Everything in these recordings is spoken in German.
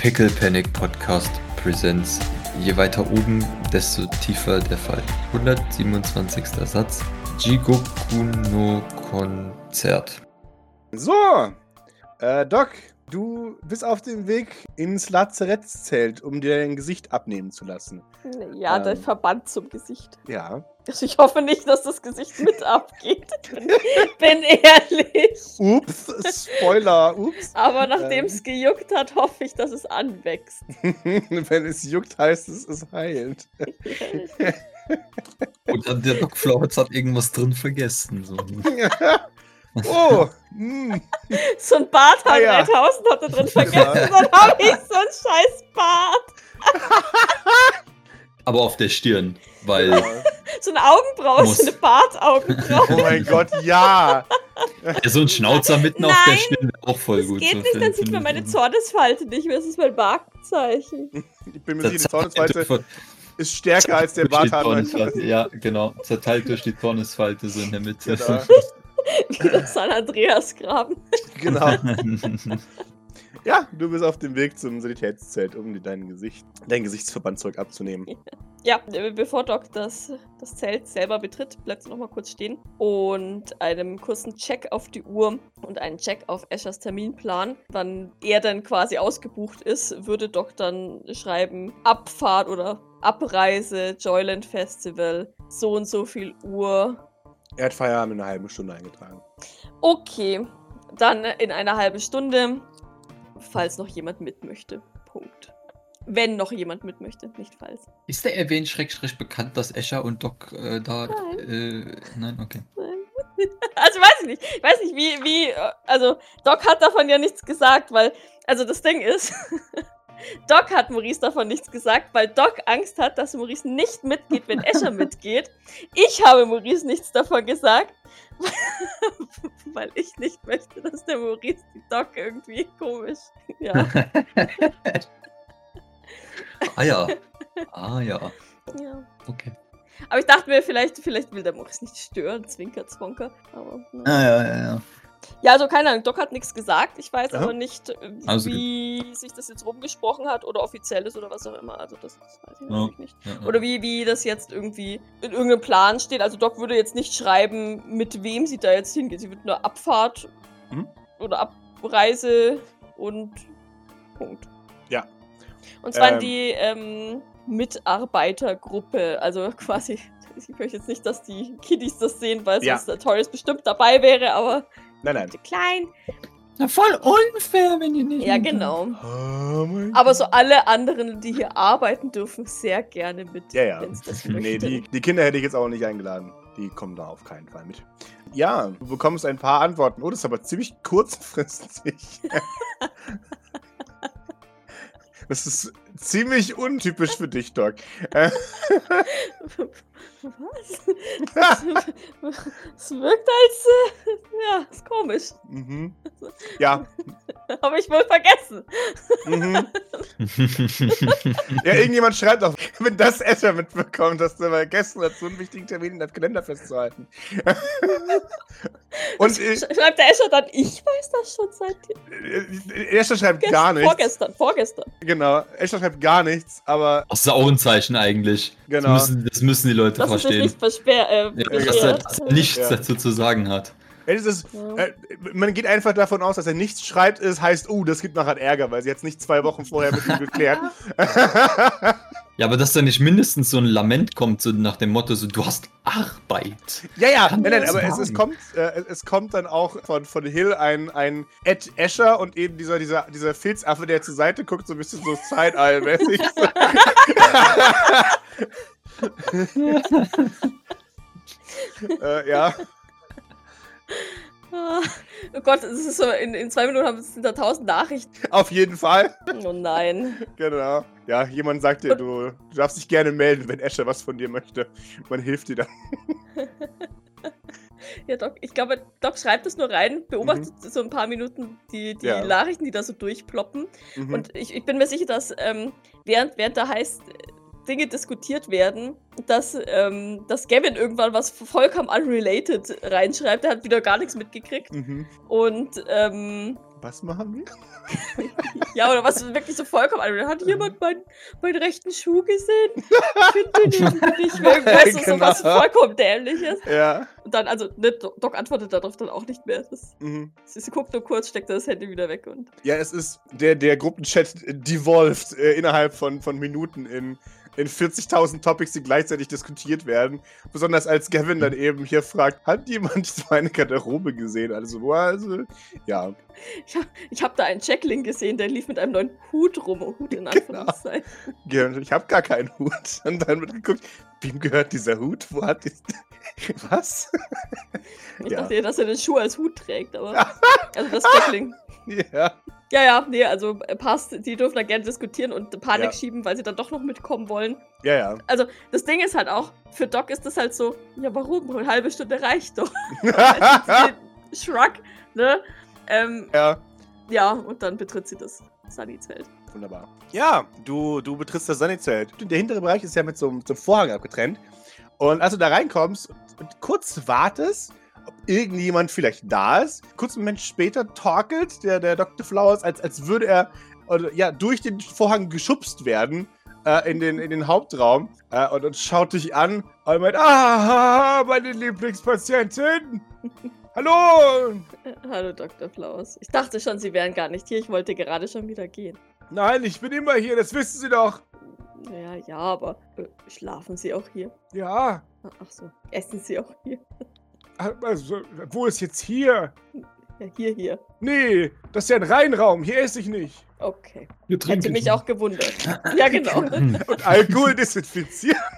Pickle Panic Podcast Presents. Je weiter oben, desto tiefer der Fall. 127. Satz. Jigoku no Konzert. So, äh, Doc, du bist auf dem Weg ins Lazarettszelt, um dir dein Gesicht abnehmen zu lassen. Ja, Ähm. der Verband zum Gesicht. Ja. Also ich hoffe nicht, dass das Gesicht mit abgeht. Bin, bin ehrlich. Ups, Spoiler, ups. Aber nachdem Ähm. es gejuckt hat, hoffe ich, dass es anwächst. Wenn es juckt, heißt es, es heilt. Und dann der Doc Flowers hat irgendwas drin vergessen. So. oh, hm. so ein Bart Ah, ja. 3000 hat er drin vergessen. Dann habe ich so ein scheiß Bart. Aber auf der Stirn, weil So eine Augenbraue, Muss. so eine Bartaugenbraue. oh mein Gott, ja. so ein Schnauzer mitten auf der Nein, Stirn wäre auch voll Das gut. geht so nicht, dann sieht man meine Zornesfalte nicht mehr. Das ist mein Markenzeichen. Ich bin mir sicher, die Zornesfalte ist stärker als der durch die Bart. Zornesfalte. Ja, genau. Zerteilt durch die Zornesfalte so in der Mitte. Genau. Wie das San Andreas Graben. Genau. Ja, du bist auf dem Weg zum Sanitätszelt, um dir dein Gesicht, dein Gesichtsverband zurück abzunehmen. Ja, äh, bevor Doc das, das Zelt selber betritt, bleibt sie noch mal kurz stehen und einem kurzen Check auf die Uhr und einen Check auf Eschers Terminplan. Wann er dann quasi ausgebucht ist, würde Doc dann schreiben, Abfahrt oder Abreise, Joyland Festival, so und so viel Uhr. Er hat Feierabend in einer halben Stunde eingetragen. Okay, dann in einer halben Stunde, falls noch jemand mit möchte. Punkt. Wenn noch jemand mit möchte, nicht falls. Ist der erwähnt schrägstrich bekannt, dass Escher und Doc äh, da. Nein. Äh, nein, okay. Also weiß ich nicht. Ich weiß nicht, wie, wie, also Doc hat davon ja nichts gesagt, weil, also das Ding ist, Doc hat Maurice davon nichts gesagt, weil Doc Angst hat, dass Maurice nicht mitgeht, wenn Escher mitgeht. Ich habe Maurice nichts davon gesagt, weil ich nicht möchte, dass der Maurice die Doc irgendwie komisch, ja, ah ja. Ah ja. ja. Okay. Aber ich dachte mir, vielleicht, vielleicht will der Maurice nicht stören, Zwinker, Zwonker, aber, na. Ah ja, ja, ja. Ja, also keine Ahnung, Doc hat nichts gesagt. Ich weiß Aha. aber nicht, äh, Also wie sich das jetzt rumgesprochen hat oder offiziell ist oder was auch immer. Also das, das weiß ich Ja. natürlich nicht. ja, ja. Oder wie, wie das jetzt irgendwie in irgendeinem Plan steht. Also Doc würde jetzt nicht schreiben, mit wem sie da jetzt hingeht. Sie würde nur Abfahrt Mhm. oder Abreise und Punkt. Ja. Und zwar in Ähm. die ähm, Mitarbeitergruppe. Also quasi, ich möchte jetzt nicht, dass die Kiddies das sehen, weil Ja. sonst der Torres bestimmt dabei wäre, aber Nein, nein. klein. Na, voll unfair, wenn ihr nicht. Ja, mit- genau. Oh mein Aber so alle anderen, die hier arbeiten, dürfen sehr gerne mit, Ja, ja. das Nee, die, die Kinder hätte ich jetzt auch nicht eingeladen. Die kommen da auf keinen Fall mit. Ja, du bekommst ein paar Antworten. Oh, das ist aber ziemlich kurzfristig. Das ist ziemlich untypisch für dich, Doc. Äh, Was? Das wirkt als. Äh, ja, ist komisch. mhm. Ja. Habe ich wohl vergessen. Mhm. Ja, irgendjemand schreibt auch, wenn das Escher mitbekommt, dass du vergessen hast, so einen wichtigen Termin in deinem Kalender festzuhalten. Und äh, Sch schreibt der Escher dann, ich weiß das schon seit äh, Escher schreibt gest- gar nichts. vorgestern. Vorgestern. Genau, Escher schreibt gar nichts, aber Das ist auch ein Zeichen eigentlich. Genau. Das, müssen, das müssen die Leute es sich verstehen. nicht versperrt. Äh, Ja, dass, er, dass er nichts Ja. dazu zu sagen hat. es ist, äh, man geht einfach davon aus, dass er nichts schreibt, ist, heißt, oh, das gibt nachher Ärger, weil sie jetzt nicht zwei Wochen vorher mit ihm geklärt. Ja, aber dass da nicht mindestens so ein Lament kommt, so nach dem Motto, so, du hast Arbeit. ja, ja, Kann nein, nein, aber es, es, kommt, äh, es- kommt dann auch von, von Hill ein, ein Ed Escher und eben dieser, dieser, dieser Filzaffe, der zur Seite guckt, so ein bisschen so Side-Eye-mäßig. äh, ja. Oh Gott, es ist so, in, in zwei Minuten haben es da tausend Nachrichten. Auf jeden Fall. Oh nein. Genau. Ja, jemand sagt dir, du, du darfst dich gerne melden, wenn Escher was von dir möchte. Man hilft dir dann. Ja, Doc, ich glaube, Doc schreibt das nur rein, beobachtet so ein paar Minuten die, die Mhm. Ja. Nachrichten, die da so durchploppen. Mhm. Und ich, ich bin mir sicher, dass ähm, während, während da heißt, Dinge diskutiert werden, dass, ähm, dass Gavin irgendwann was vollkommen unrelated reinschreibt. Er hat wieder gar nichts mitgekriegt. mhm. Und ähm, Was machen wir? Ja, oder was wirklich so vollkommen. Also, hat jemand meinen, meinen rechten Schuh gesehen? Ich finde den nicht. Weißt du, so was Genau. vollkommen dämliches. Ja. Und dann, also, ne, Doc Doc antwortet darauf dann auch nicht mehr. Das, Mhm. sie, sie guckt nur kurz, steckt das Handy wieder weg und. Ja, es ist der, der Gruppenchat devolved äh, innerhalb von, von Minuten in, in 40.000 Topics, die gleichzeitig diskutiert werden. Besonders als Gavin dann eben hier fragt, hat jemand meine Garderobe gesehen? Also, wo also, ja. Ich habe hab da einen Jacqueline gesehen, der lief mit einem neuen Hut rum. Oh, Hut in Genau. Anführungszeichen. Gavin, Ich habe gar keinen Hut. Und dann wird geguckt, wem gehört dieser Hut? Wo hat die... Was? Ich Ja. dachte ja, dass er den Schuh als Hut trägt, aber. Also das Jacqueline. Ja. Ja, ja, nee, also äh, passt. Die dürfen da gerne diskutieren und Panik Ja. schieben, weil sie dann doch noch mitkommen wollen. Ja, ja. Also, das Ding ist halt auch, für Doc ist das halt so, ja, warum? Eine halbe Stunde reicht doch. Shrug, ne? Ähm, ja. ja, und dann betritt sie das Sunny-Zelt. Wunderbar. Ja, du, du betrittst das Sunny-Zelt. Der hintere Bereich ist ja mit so, einem- so Vorhang abgetrennt. Und als du da reinkommst und kurz wartest, ob irgendjemand vielleicht da ist, kurz einen Moment später torkelt der, der Dr. Flowers, als, als würde er oder, ja, durch den Vorhang geschubst werden äh, in, den, in den Hauptraum äh, und, und schaut dich an und meint, ah, meine Lieblingspatientin. Hallo. Hallo, Dr. Flowers. Ich dachte schon, Sie wären gar nicht hier. Ich wollte gerade schon wieder gehen. Nein, ich bin immer hier, das wissen Sie doch. Ja, ja, aber äh, schlafen Sie auch hier? Ja, Ah, Ach so, essen Sie auch hier? also, wo ist jetzt hier? Ja, hier, hier. Nee, das ist ja ein Reinraum. Hier esse ich nicht. Okay. Wir Hätte mich auch gewundert. Ja, genau. Und Alkohol desinfizieren.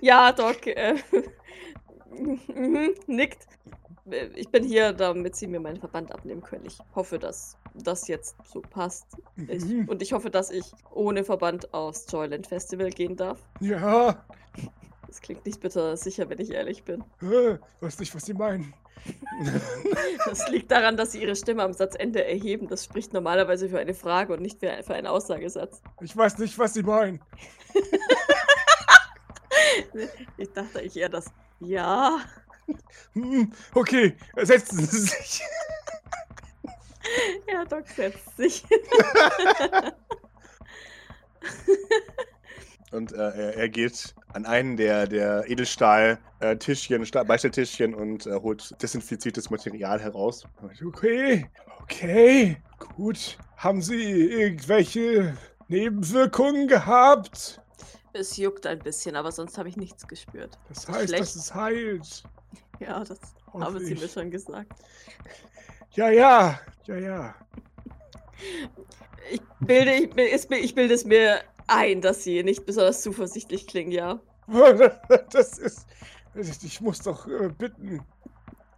Ja, Doc, äh, mhm, nickt. Äh, Ich bin hier, damit Sie mir meinen Verband abnehmen können. Ich hoffe, dass das jetzt so passt. Ich, Mhm. und ich hoffe, dass ich ohne Verband aufs Joyland Festival gehen darf. Ja, Das klingt nicht bitter sicher, wenn ich ehrlich bin. äh, weiß nicht, was Sie meinen. Das liegt daran, dass Sie Ihre Stimme am Satzende erheben. Das spricht normalerweise für eine Frage und nicht für für einen Aussagesatz. Ich weiß nicht, was Sie meinen. Ich dachte ich eher das Ja. Hm, okay, setzen Sie sich. Ja, Doc setzt sich. Und äh, er, er geht an einen der, der Edelstahl-Tischchen, Beistelltischchen und äh, holt desinfiziertes Material heraus. Okay, okay, gut. Haben Sie irgendwelche Nebenwirkungen gehabt? Es juckt ein bisschen, aber sonst habe ich nichts gespürt. Das heißt, Schlecht. dass es heilt. Ja, das Hoffe haben Sie mir schon gesagt. Ja, ja, ja, ja. Ich bilde, ich, ich bilde es mir ein, dass Sie nicht besonders zuversichtlich klingen, ja. Das ist. Ich ich muss doch äh, bitten.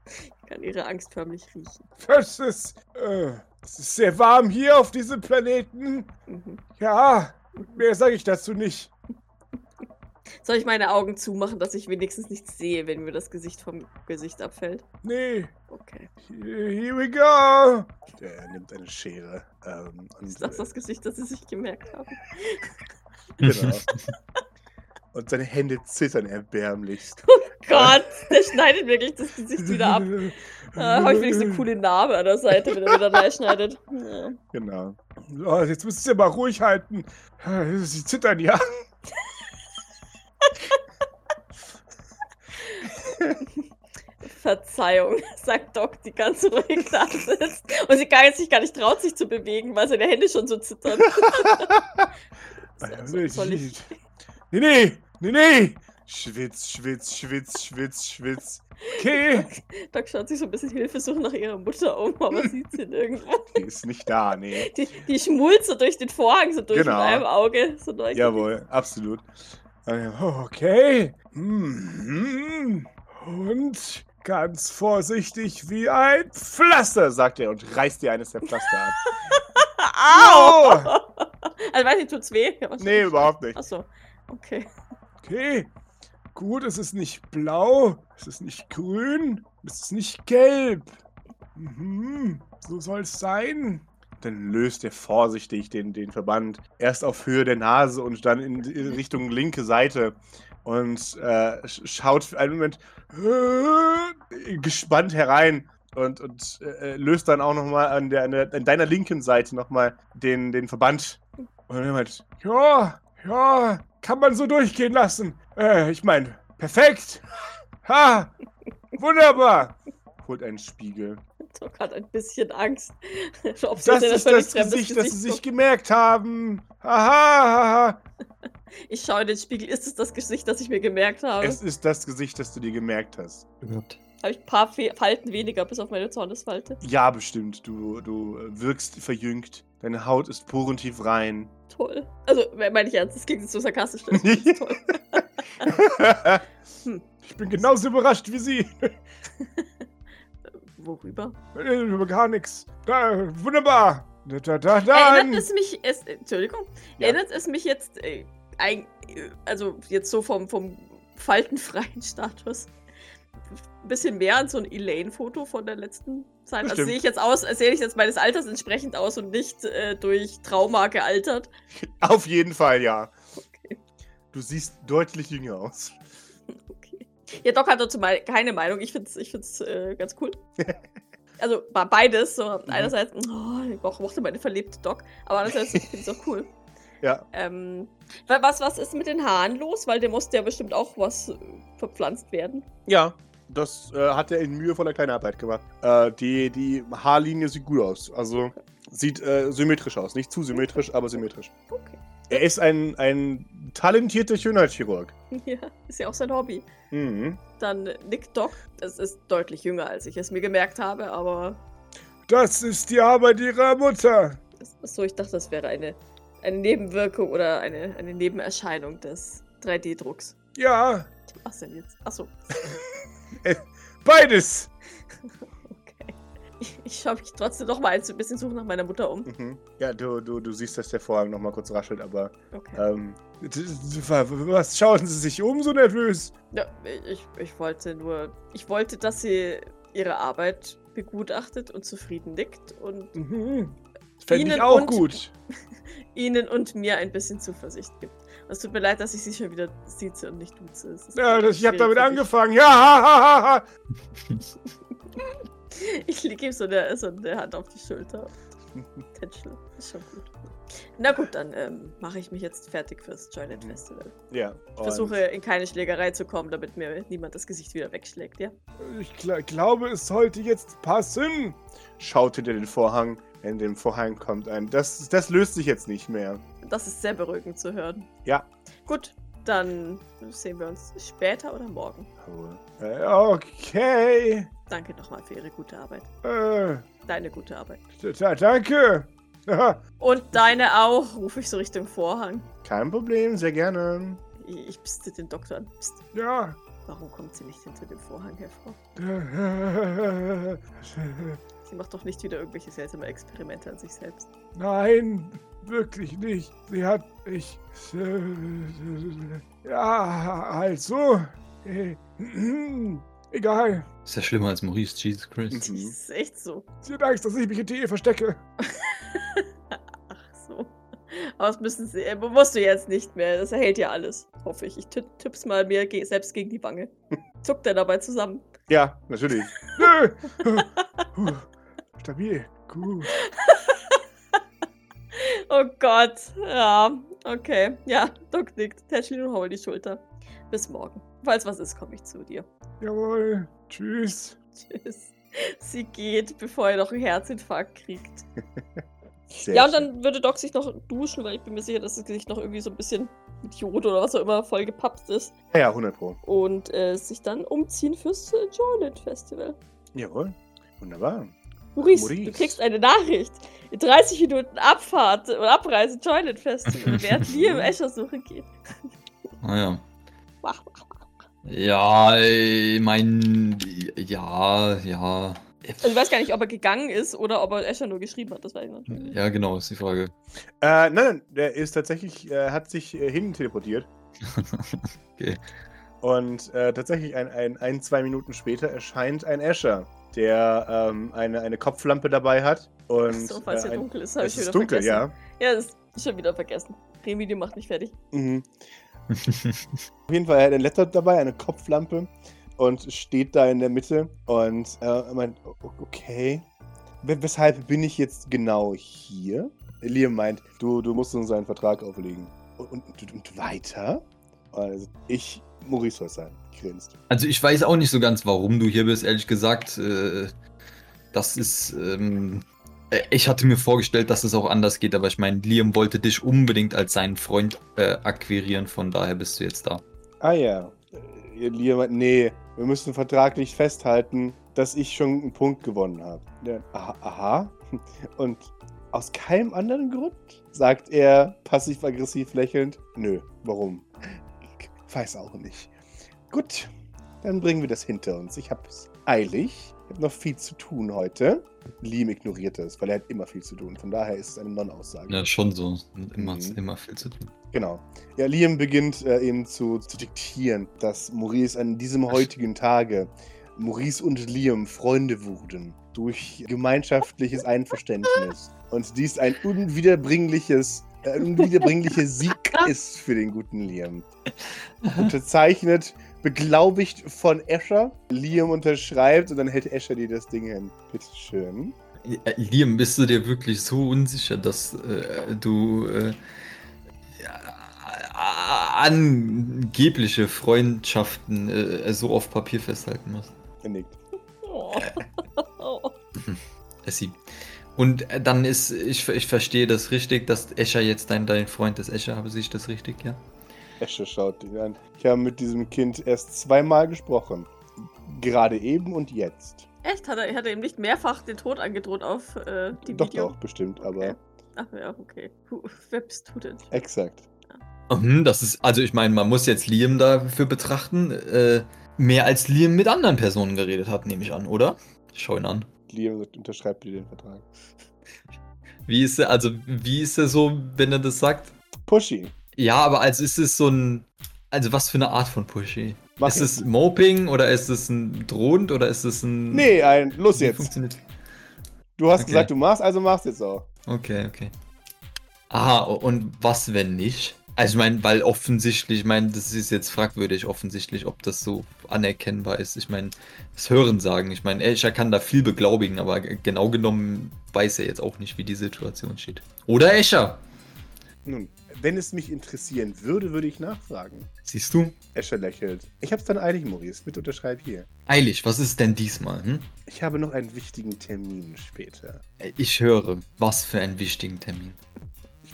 Ich kann Ihre Angst förmlich riechen. Das ist. Äh, es ist sehr warm hier auf diesem Planeten. Mhm. Ja, mehr sage ich dazu nicht. Soll ich meine Augen zumachen, dass ich wenigstens nichts sehe, wenn mir das Gesicht vom Gesicht abfällt? Nee. Okay. Here, here we go. Der nimmt eine Schere. Ähm, Ist das das Gesicht, das Sie sich gemerkt haben? äh, genau. und seine Hände zittern erbärmlichst. Gott, der schneidet wirklich das Gesicht wieder ab. Da habe ich wenigstens eine coole Narbe an der Seite, wenn er wieder neu schneidet. Ja. Genau. So, jetzt müsst ihr mal ruhig halten. Sie zittern ja. Verzeihung, sagt Doc, die ganz ruhig da sitzt. Und sie gar, sich gar nicht traut, sich zu bewegen, weil seine Hände schon so zittern. So- so- Nee, nee, nee, nee. Schwitz, schwitz, schwitz, schwitz, schwitz. Okay. Doc schaut sich so ein bisschen hilfesuchend nach ihrer Mutter um, aber sieht sie nirgendwo. Die ist nicht da, nee. Die, die schmult so durch den Vorhang, so durch Genau. mit einem Auge. So durch. Jawohl, absolut. Okay. Mhm. Und ganz vorsichtig wie ein Pflaster, sagt er und reißt dir eines der Pflaster ab. Au! Oh! Also weiß ich, tut's weh? Nee, überhaupt nicht. Achso. Okay. Okay. Gut, es ist nicht blau, es ist nicht grün, es ist nicht gelb. Mhm, so soll es sein. Dann löst er vorsichtig den, den Verband erst auf Höhe der Nase und dann in Richtung linke Seite und äh, sch- schaut für einen Moment gespannt herein und, und äh, löst dann auch nochmal an, der, an, der, an deiner linken Seite nochmal den, den Verband. Und er meint, ja, ja, kann man so durchgehen lassen. Äh, ich meine, perfekt. Ha, wunderbar. Holt einen Spiegel. Doc hat ein bisschen Angst. Ob Das ist das Gesicht, das sie sich gemerkt haben. Haha, haha. Ich schaue in den Spiegel. Ist es das Gesicht, das ich mir gemerkt habe? Es ist das Gesicht, das du dir gemerkt hast. Überhaupt. Habe ich ein paar Fe Falten weniger, bis auf meine Zornesfalte. Ja, bestimmt. Du, du äh, wirkst verjüngt. Deine Haut ist porentief rein. Toll. Also, meine ich ernst, das klingt jetzt so sarkastisch. Das ist toll. Hm. ich bin genauso überrascht wie Sie. Worüber? Äh, Über gar nichts. Da, wunderbar. Da, da, da, Erinnert dann. es mich, es, Entschuldigung, Ja. erinnert es mich jetzt, äh, also jetzt so vom, vom faltenfreien Status, ein bisschen mehr an so ein Elaine-Foto von der letzten Zeit. Also Bestimmt. sehe ich jetzt aus, sehe ich jetzt meines Alters entsprechend aus und nicht äh, durch Trauma gealtert. Auf jeden Fall, ja. Okay. Du siehst deutlich jünger aus. okay. Ja, Doc hat dazu mal keine Meinung. Ich finde es ich find's, äh, ganz cool. Also war beides. So, einerseits, oh, ich mo- mochte meine verlebte Doc, aber andererseits finde ich es auch cool. Ja. Ähm, wa- was, was ist mit den Haaren los? Weil der musste ja bestimmt auch was äh, verpflanzt werden. Ja. Das äh, hat er in mühevoller Kleinarbeit gemacht. Äh, die, die Haarlinie sieht gut aus. Also sieht äh, symmetrisch aus. Nicht zu symmetrisch, aber symmetrisch. Okay. Er ist ein, ein talentierter Schönheitschirurg. Ja, ist ja auch sein Hobby. Mhm. Dann Nick Doc. Das ist deutlich jünger, als ich es mir gemerkt habe, aber Das ist die Arbeit ihrer Mutter. das, so, ich dachte, das wäre eine, eine Nebenwirkung oder eine, eine Nebenerscheinung des 3D-Drucks. Ja, Was denn jetzt? Achso, beides. okay. Ich, ich schaue mich trotzdem noch mal ein bisschen suchen nach meiner Mutter um. Mhm. Ja, du, du, du siehst, dass der Vorhang noch mal kurz raschelt, aber Okay. ähm, was schauen Sie sich um so nervös? Ja, ich, ich wollte nur. Ich wollte, dass sie ihre Arbeit begutachtet und zufrieden nickt und Mhm. Fände ich Ihnen auch und- gut. ihnen und mir ein bisschen Zuversicht gibt. Es tut mir leid, dass ich sie schon wieder sieze und nicht duze. Ja, das, ich habe damit angefangen. Ja, ha, ha, ha, ha. Ich lege ihm so eine, so eine Hand auf die Schulter. Tätschel. Ist schon gut. Na gut, dann ähm, mache ich mich jetzt fertig fürs Joyland Festival. Ja. Ich versuche in keine Schlägerei zu kommen, damit mir niemand das Gesicht wieder wegschlägt, ja? Ich gl glaube, es sollte jetzt passen. Schaut hinter den Vorhang. In dem Vorhang kommt ein. Das, das löst sich jetzt nicht mehr. Das ist sehr beruhigend zu hören. Ja. Gut, dann sehen wir uns später oder morgen. Okay. Danke nochmal für Ihre gute Arbeit. Äh, Deine gute Arbeit. da, danke. Und deine auch, rufe ich so Richtung Vorhang. Kein Problem, sehr gerne. Ich, pste den Doktor an. Psst. Ja. Warum kommt sie nicht hinter dem Vorhang hervor? Äh, Sie macht doch nicht wieder irgendwelche seltsame Experimente an sich selbst. Nein, wirklich nicht. Sie hat. Ich. Ja, also. äh, Egal. Ist ja schlimmer als Maurice, Jesus Christ. Das ist echt so. Sie hat Angst, dass ich mich hinter ihr verstecke. Ach so. Aber das müssen sie, äh, musst du jetzt nicht mehr. Das erhält ja alles, hoffe ich. Ich tipp, tipp's mal mir ge selbst gegen die Wange. Zuckt er dabei zusammen. Ja, natürlich. Stabil. Gut. Oh Gott. Ja, okay. Ja, Doc nickt. Tätschel und hau die Schulter. Bis morgen. Falls was ist, komme ich zu dir. Jawohl. Tschüss. Tschüss. Sie geht, bevor er noch einen Herzinfarkt kriegt. Sehr ja, und schön. dann würde Doc sich noch duschen, weil ich bin mir sicher, dass das Gesicht noch irgendwie so ein bisschen mit Jod oder was auch immer voll gepappt ist. Ja, ja, 100 Pro. Und äh, sich dann umziehen fürs äh, Joyland Festival. Jawohl. Wunderbar. Maurice, Maurice. du kriegst eine Nachricht. In 30 Minuten Abfahrt und Abreise Joyland Festival, während Liam Escher suchen geht. Ah ja. Wach, wach, wach. Ja, ich mein. Ja, ja. Also ich weiß gar nicht, ob er gegangen ist oder ob er Escher nur geschrieben hat. Das weiß ich nicht. Ja, genau, ist die Frage. Äh, nein, nein, der ist tatsächlich, äh, hat sich äh, hin teleportiert. okay. Und äh, tatsächlich ein, ein, ein, zwei Minuten später erscheint ein Escher, der ähm, eine, eine Kopflampe dabei hat. Und, so, falls äh, es ein, dunkel ist, habe ich wieder dunkel, vergessen. ja. Ja, das ist schon wieder vergessen. Remedium macht mich fertig. Mhm. Auf jeden Fall, er hat ein Laptop dabei, eine Kopflampe, und steht da in der Mitte und äh, meint, "O- okay, we- weshalb bin ich jetzt genau hier? Liam meint, du, du musst uns einen Vertrag auflegen. Und, und, und weiter? Also, ich, Maurice soll sein, grinst. Also ich weiß auch nicht so ganz, warum du hier bist, ehrlich gesagt. Äh, das ist. Ähm, äh, ich hatte mir vorgestellt, dass es auch anders geht, aber ich meine, Liam wollte dich unbedingt als seinen Freund äh, akquirieren, von daher bist du jetzt da. Ah ja. Äh, Liam nee, wir müssen vertraglich festhalten, dass ich schon einen Punkt gewonnen habe. Ja, aha, aha. Und aus keinem anderen Grund? Sagt er passiv-aggressiv lächelnd. Nö, warum? Ich weiß auch nicht. Gut, dann bringen wir das hinter uns. Ich hab's eilig. Ich habe noch viel zu tun heute. Liam ignoriert es, weil er hat immer viel zu tun. Von daher ist es eine Non-Aussage. Ja, schon so. Immer, Mhm. immer viel zu tun. Genau. Ja, Liam beginnt äh, eben zu, zu diktieren, dass Maurice an diesem heutigen Tage Maurice und Liam Freunde wurden durch gemeinschaftliches Einverständnis. Und dies ein unwiederbringliches, äh, unwiederbringlicher Sieg ist für den guten Liam. Unterzeichnet, beglaubigt von Escher. Liam unterschreibt und dann hält Escher dir das Ding hin. Bitteschön. Äh, Liam, bist du dir wirklich so unsicher, dass äh, du äh, ja, angebliche Freundschaften äh, so auf Papier festhalten musst? Er nickt. Oh. Oh. Essi. Und äh, dann ist, ich, ich verstehe das richtig, dass Escher jetzt dein, dein Freund ist. Escher, habe ich das richtig, ja? Esche schaut dich an. Ich habe mit diesem Kind erst zweimal gesprochen. Gerade eben und jetzt. Echt? Hat er, hat er ihm nicht mehrfach den Tod angedroht auf äh, die doch, Video? doch, bestimmt, aber Okay. Ach ja, okay. Puh, wer bist du denn? exakt. Mhm, das ist, also ich meine, man muss jetzt Liam dafür betrachten, äh, mehr als Liam mit anderen Personen geredet hat, nehme ich an, oder? Schau ihn an. Liam sagt, unterschreibt dir den Vertrag. Wie ist er, also wie ist er so, wenn er das sagt? Pushy. Ja, aber also ist es so ein, also was für eine Art von Pushy? Mach ist es Moping oder ist es ein drohend oder ist es ein... Nee, ein, los jetzt. Funktioniert? Du hast Okay. gesagt, du machst, also machst jetzt auch. Okay, okay. Aha, und was, wenn nicht? Also ich meine, weil offensichtlich, ich meine, das ist jetzt fragwürdig offensichtlich, ob das so anerkennbar ist. Ich meine, das Hören sagen. Ich meine, Escher kann da viel beglaubigen, aber genau genommen weiß er jetzt auch nicht, wie die Situation steht. Oder Escher? Nun, wenn es mich interessieren würde, würde ich nachfragen. Siehst du? Escher lächelt. Ich hab's dann eilig, Maurice. Bitte unterschreib hier. Eilig, was ist denn diesmal? Hm? Ich habe noch einen wichtigen Termin später. Ich höre, was für einen wichtigen Termin.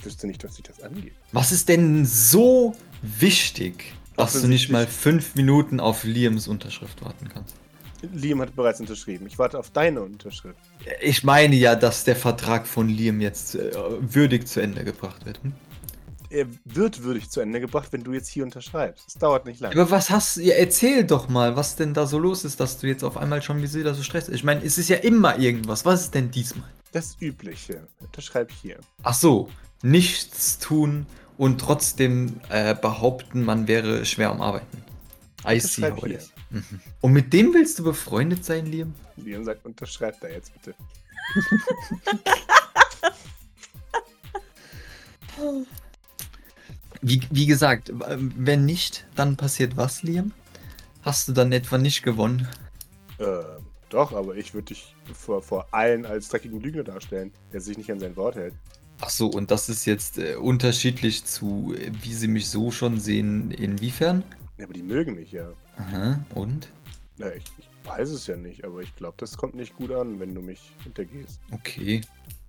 Ich wüsste nicht, was sich das angeht. Was ist denn so wichtig, dass du nicht mal fünf Minuten auf Liams Unterschrift warten kannst? Liam hat bereits unterschrieben. Ich warte auf deine Unterschrift. Ich meine ja, dass der Vertrag von Liam jetzt äh, würdig zu Ende gebracht wird. Hm? Er wird würdig zu Ende gebracht, wenn du jetzt hier unterschreibst. Es dauert nicht lange. Aber was hast du? Ja, erzähl doch mal, was denn da so los ist, dass du jetzt auf einmal schon wieder so Stress. Ich meine, es ist ja immer irgendwas. Was ist denn diesmal? Das Übliche. Unterschreib hier. Ach so, nichts tun und trotzdem äh, behaupten, man wäre schwer am Arbeiten. I see how it is. Mhm. Und mit dem willst du befreundet sein, Liam? Liam sagt, unterschreib da jetzt bitte. Wie, wie gesagt, w- wenn nicht, dann passiert was, Liam? Hast du dann etwa nicht gewonnen? Ähm, doch, aber ich würde dich vor, vor allen als dreckigen Lügner darstellen, der sich nicht an sein Wort hält. Ach so, und das ist jetzt äh, unterschiedlich zu, äh, wie sie mich so schon sehen, inwiefern? Ja, aber die mögen mich ja. Aha, und? Na, ich, ich weiß es ja nicht, aber ich glaube, das kommt nicht gut an, wenn du mich hintergehst. Okay,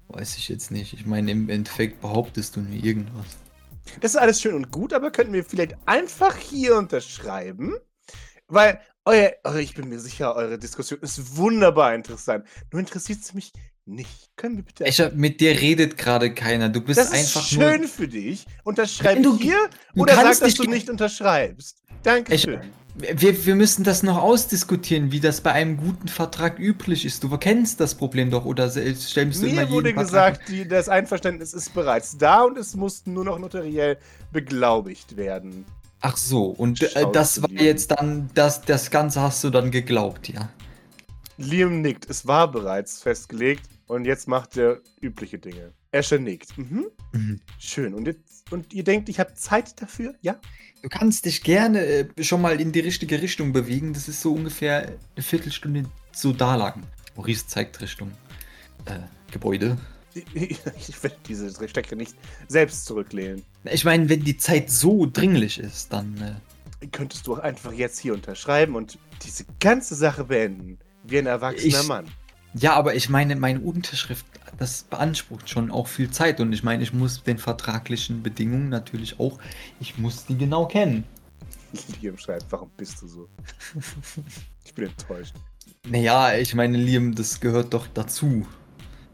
weiß ich jetzt nicht. Ich meine, im Endeffekt behauptest du nur irgendwas. Das ist alles schön und gut, aber könnten wir vielleicht einfach hier unterschreiben? Weil, euer, eure, ich bin mir sicher, eure Diskussion ist wunderbar interessant. Nur interessiert es mich nicht. Können wir bitte. Escher, mit dir redet gerade keiner. Du bist das ist einfach schön nur. für dich. Unterschreib du- hier du oder sag, dass nicht- du nicht unterschreibst. Dankeschön. Wir, wir müssen das noch ausdiskutieren, wie das bei einem guten Vertrag üblich ist. Du kennst das Problem doch oder stellst du immer Mir jeden wurde Vertrag- gesagt, die, das Einverständnis ist bereits da und es muss nur noch notariell beglaubigt werden. Ach so, und äh, das war Liam. jetzt dann, das, das Ganze hast du dann geglaubt, ja. Liam nickt. Es war bereits festgelegt Und jetzt macht er übliche Dinge. Escher nickt. Mhm. Mhm. Schön. Und, jetzt, und ihr denkt, ich habe Zeit dafür? Ja? Du kannst dich gerne äh, schon mal in die richtige Richtung bewegen. Das ist so ungefähr eine Viertelstunde so da lang. Maurice zeigt Richtung äh, Gebäude. Ich werde diese Strecke nicht selbst zurücklehnen. Ich meine, wenn die Zeit so dringlich ist, dann. Äh, Könntest du auch einfach jetzt hier unterschreiben und diese ganze Sache beenden. Wie ein erwachsener Ich- Mann. Ja, aber ich meine, meine Unterschrift, das beansprucht schon auch viel Zeit. Und ich meine, ich muss den vertraglichen Bedingungen natürlich auch, ich muss die genau kennen. Liam schreibt, warum bist du so? Ich bin enttäuscht. Naja, ich meine, Liam, das gehört doch dazu.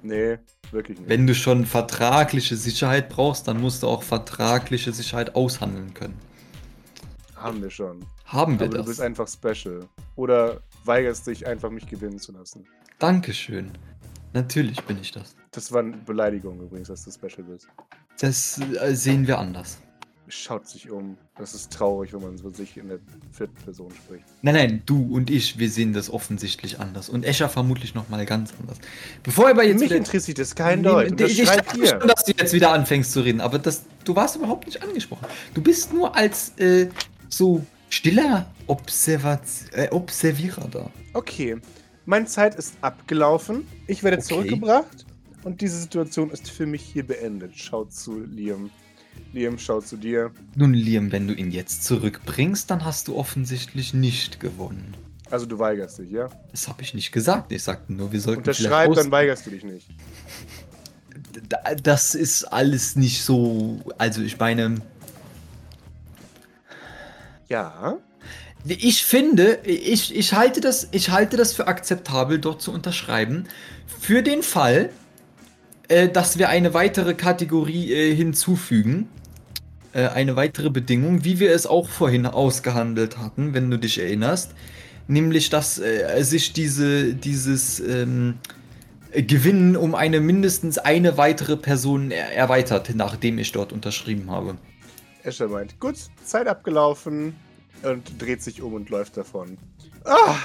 Nee, wirklich nicht. Wenn du schon vertragliche Sicherheit brauchst, dann musst du auch vertragliche Sicherheit aushandeln können. Haben wir schon. Haben wir Aber du bist das? einfach special. Oder weigerst dich einfach, mich gewinnen zu lassen. Dankeschön. Natürlich bin ich das. Das war eine Beleidigung übrigens, dass du special bist. Das äh, sehen wir anders. Schaut sich um. Das ist traurig, wenn man so sich in der vierten Person spricht. Nein, nein, du und ich, wir sehen das offensichtlich anders. Und Escher vermutlich nochmal ganz anders. Bevor aber jetzt Mich interessiert das kein Nee, Deut. Das ich ich dachte schon, dass du jetzt wieder anfängst zu reden, aber das, du warst überhaupt nicht angesprochen. Du bist nur als äh, so stiller Observat äh, Observierer da. Okay. Meine Zeit ist abgelaufen. Ich werde Okay. zurückgebracht. Und diese Situation ist für mich hier beendet. Schaut zu Liam. Liam, schaut zu dir. Nun, Liam, wenn du ihn jetzt zurückbringst, dann hast du offensichtlich nicht gewonnen. Also du weigerst dich, ja? Das habe ich nicht gesagt. Ich sagte nur, wir sollten Unterschreib, dann weigerst du dich nicht. Da- Das ist alles nicht so. Also, ich meine, Ja. Ich finde, ich, ich, halte das, ich halte das für akzeptabel, dort zu unterschreiben. Für den Fall, äh, dass wir eine weitere Kategorie äh, hinzufügen. Äh, eine weitere Bedingung, wie wir es auch vorhin ausgehandelt hatten, wenn du dich erinnerst. Nämlich, dass äh, sich diese, dieses ähm, Gewinnen um eine mindestens eine weitere Person er erweitert, nachdem ich dort unterschrieben habe. Escher meint, gut, Zeit abgelaufen. Und dreht sich um und läuft davon. Ah,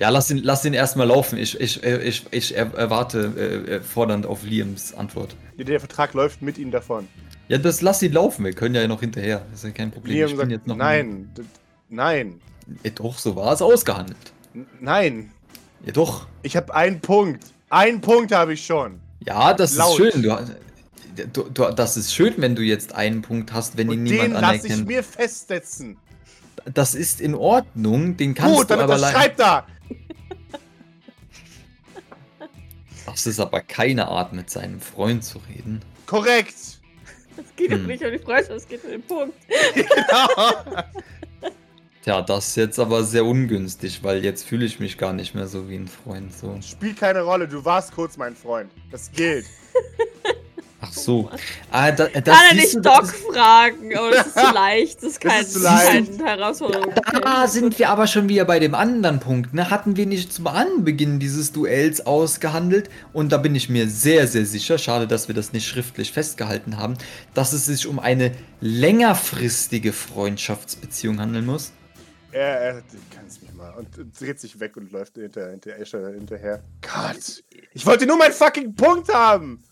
Ja, lass ihn, lass ihn erstmal laufen. Ich, ich, äh, ich, ich er- erwarte äh, äh, fordernd auf Liams Antwort. der Vertrag läuft mit ihm davon. Ja, das lass ihn laufen. Wir können ja noch hinterher. Das ist ja kein Problem. Liam sagt, jetzt noch nein, nein, Ja, doch, so war es ausgehandelt. n- nein. Ja, doch. Ich habe einen Punkt. Einen Punkt habe ich schon. Ja, das Laut. ist schön. Du, du, du, das ist schön, wenn du jetzt einen Punkt hast, wenn ihn Und niemand den lasse ich anerkennt. mir festsetzen. Das ist in Ordnung. Den kannst Gut, du aber leider. unterschreib da. Das ist aber keine Art, mit seinem Freund zu reden. Korrekt. Es geht doch Hm. nicht um die Freundschaft, es geht um den Punkt. genau. Tja, das ist jetzt aber sehr ungünstig, weil jetzt fühle ich mich gar nicht mehr so wie ein Freund. So. Spielt keine Rolle, du warst kurz mein Freund. Das gilt. Ach so. Ah, da, das Kann er nicht du, Doc das ist- fragen, aber das ist zu leicht. Das ist kein, ist zu leicht. keine Herausforderung. Da sind wir aber schon wieder bei dem anderen Punkt. Ne? Hatten wir nicht zum Anbeginn dieses Duells ausgehandelt? Und da bin ich mir sehr, sehr sicher, schade, dass wir das nicht schriftlich festgehalten haben, dass es sich um eine längerfristige Freundschaftsbeziehung handeln muss. Er, er kannst mich mal. Und und dreht sich weg und läuft hinter, hinter Escher hinterher. Gott. Ich wollte nur meinen fucking Punkt haben.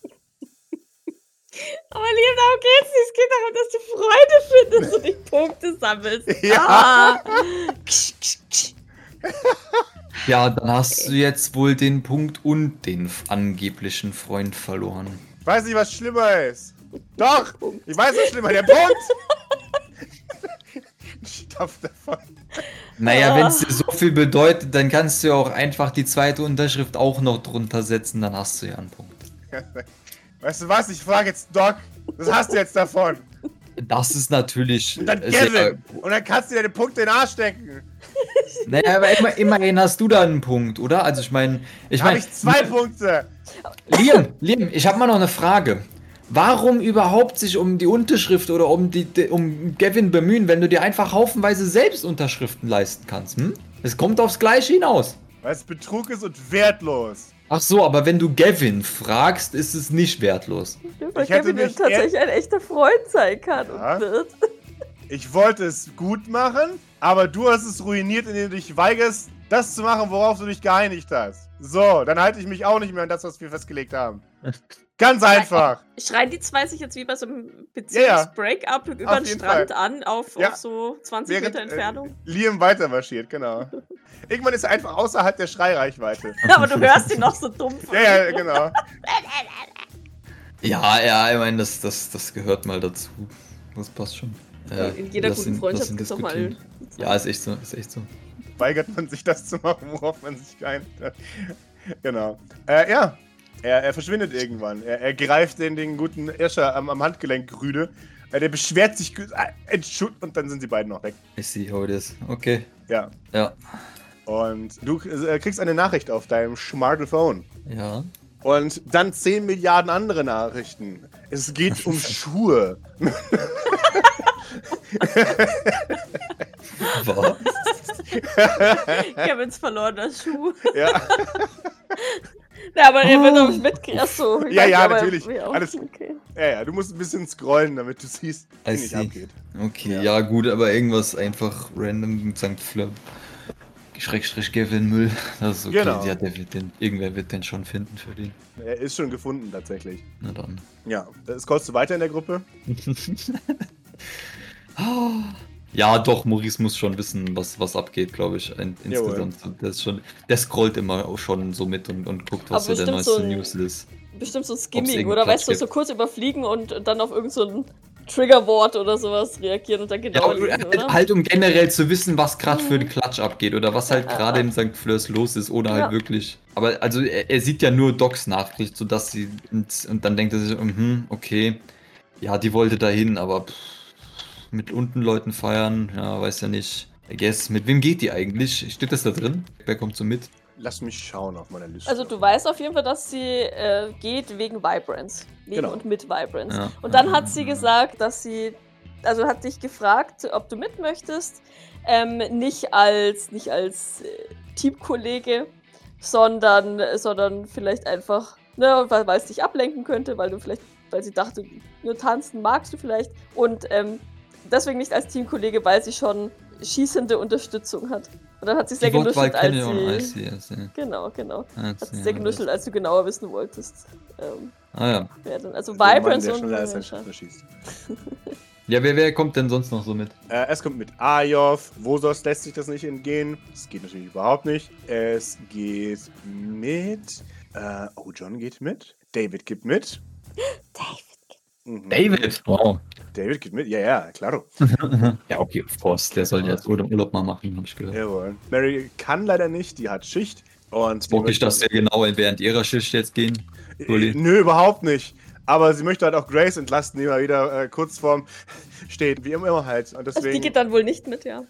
Aber lieb, darum geht's nicht. Es geht darum, dass du Freude findest und nicht Punkte sammelst. Ja. Ah. Ksch, ksch, ksch. Ja, dann hast du jetzt wohl den Punkt und den angeblichen Freund verloren. Ich weiß nicht, was schlimmer ist. Doch. Ich weiß, was schlimmer Der Punkt. Stopf davon. Naja, Ah. wenn es dir so viel bedeutet, dann kannst du ja auch einfach die zweite Unterschrift auch noch drunter setzen, dann hast du ja einen Punkt. Weißt du was? Ich frage jetzt Doc. Was hast du jetzt davon? Das ist natürlich Und dann äh, sehr, Kevin. Und dann kannst du dir den Punkt in den Arsch stecken. Naja, aber immer, immerhin hast du da einen Punkt, oder? Also ich meine, ich habe meine, ich zwei Punkte. Liam, Liam, ich habe mal noch eine Frage. Warum überhaupt sich um die Unterschrift oder um, die, die- um Gavin bemühen, wenn du dir einfach haufenweise selbst Unterschriften leisten kannst? Hm? Es kommt aufs Gleiche hinaus. Weil es Betrug ist und wertlos. Ach so, aber wenn du Gavin fragst, ist es nicht wertlos. Weil Ich hätte Kevin mich tatsächlich ein echter Freund sein kann Ja. und wird. Ich wollte es gut machen, aber du hast es ruiniert, indem du dich weigerst, das zu machen, worauf du dich geeinigt hast. So, dann halte ich mich auch nicht mehr an das, was wir festgelegt haben. Ganz einfach. Schreien die zwei sich jetzt wie bei so einem Ja, ja. Beziehungs-Breakup über Auf den Strand an, auf, Ja. auf so 20 Während, Meter Entfernung? Äh, Liam weiter marschiert, genau. Irgendwann ist er einfach außerhalb der Schreireichweite. Aber du hörst ihn noch so dumpf. Ja, ja, genau. Ja, ja, ich meine, das, das, das gehört mal dazu. Das passt schon. Ja, Äh, In jeder guten ihn- Freundschaft gibt es doch mal. Ja, ist echt so, ist echt so. Weigert man sich das zu machen, worauf man sich geeinigt hat. Genau. Äh, ja. Er, er verschwindet irgendwann. Er, er greift den, den guten Escher am, am Handgelenk Rüde. Äh, der beschwert sich äh, entschutt und dann sind sie beiden noch weg. Ich sehe, how it is. Okay. Ja. Ja. Und du äh, kriegst eine Nachricht auf deinem Smartphone. Ja. Und dann 10 Milliarden andere Nachrichten. Es geht um Schuhe. Was? Kevins verlorener Schuh. Ja, Ja, aber er wird auch nicht mitkriegen. Achso. Ja, ja, natürlich. Alles- Okay. ja, ja, du musst ein bisschen scrollen, damit du siehst, wie see. abgeht. Okay, Ja. ja. gut, aber irgendwas einfach random mit St. Flip. Schrägstrich Gavin Müll. Das ist okay. Genau. Ja, der wird den, irgendwer wird den schon finden für den. Er ist schon gefunden, tatsächlich. Na dann. Ja, scrollst du weiter in der Gruppe? Ja, doch, Maurice muss schon wissen, was, was abgeht, glaube ich, in, insgesamt. Der, ist schon, der scrollt immer auch schon so mit und, und guckt, was so der neueste so ein- News ist. Bestimmt so ein Skimming, oder? Platz Weißt du, so kurz überfliegen und dann auf irgend so ein Triggerwort oder sowas reagieren und dann Ja, genau und lesen, halt, halt um generell zu wissen, was gerade für Mhm. den Klatsch abgeht oder was halt Ja. gerade in St. Fleurs los ist oder Ja. halt wirklich. Aber also er, er sieht ja nur Docs Nachricht, sodass sie und, und dann denkt er sich, mhm, okay, ja, die wollte dahin, aber pff, mit unten Leuten feiern, ja, weiß ja nicht. I guess, mit wem geht die eigentlich? Steht das da drin? Wer kommt so mit? Lass mich schauen auf meiner Liste. Also du weißt auf jeden Fall, dass sie äh, geht wegen Vibrance. Wegen Genau. und mit Vibrance. Ja. Und dann hat sie gesagt, dass sie, also hat dich gefragt, ob du mit möchtest. Ähm, nicht als, nicht als äh, Teamkollege, sondern, sondern vielleicht einfach, ne, weil, weil es dich ablenken könnte, weil du vielleicht, weil sie dachte, nur tanzen magst du vielleicht. Und ähm, deswegen nicht als Teamkollege, weil sie schon schießende Unterstützung hat. Und dann hat sie sehr Die genuschelt, als sie... see, I see. Genau, genau. I Hat see, sie sehr genuschelt, als du genauer wissen wolltest. Ähm, Ah ja. wer denn? Also Vibrance und schneller als ein schießt. Ja, wer, wer kommt denn sonst noch so mit? Äh, es kommt mit Ayov. Vosos lässt sich das nicht entgehen. Das geht natürlich überhaupt nicht. Es geht mit. Äh, oh, John geht mit. David geht mit. David. Mhm. David! Wow. David geht mit. Ja, ja, klaro. ja, okay, of course. Der soll jetzt Urlaub Urlaub mal machen, hab ich gehört. Jawohl. Mary kann leider nicht. Die hat Schicht. Und Wirklich, möchte- dass wir genau während ihrer Schicht jetzt gehen. Äh, Nö, überhaupt nicht. Aber sie möchte halt auch Grace entlasten, die mal wieder äh, kurz vorm steht. Wie immer halt. Und Also die deswegen. geht dann wohl nicht mit, ja.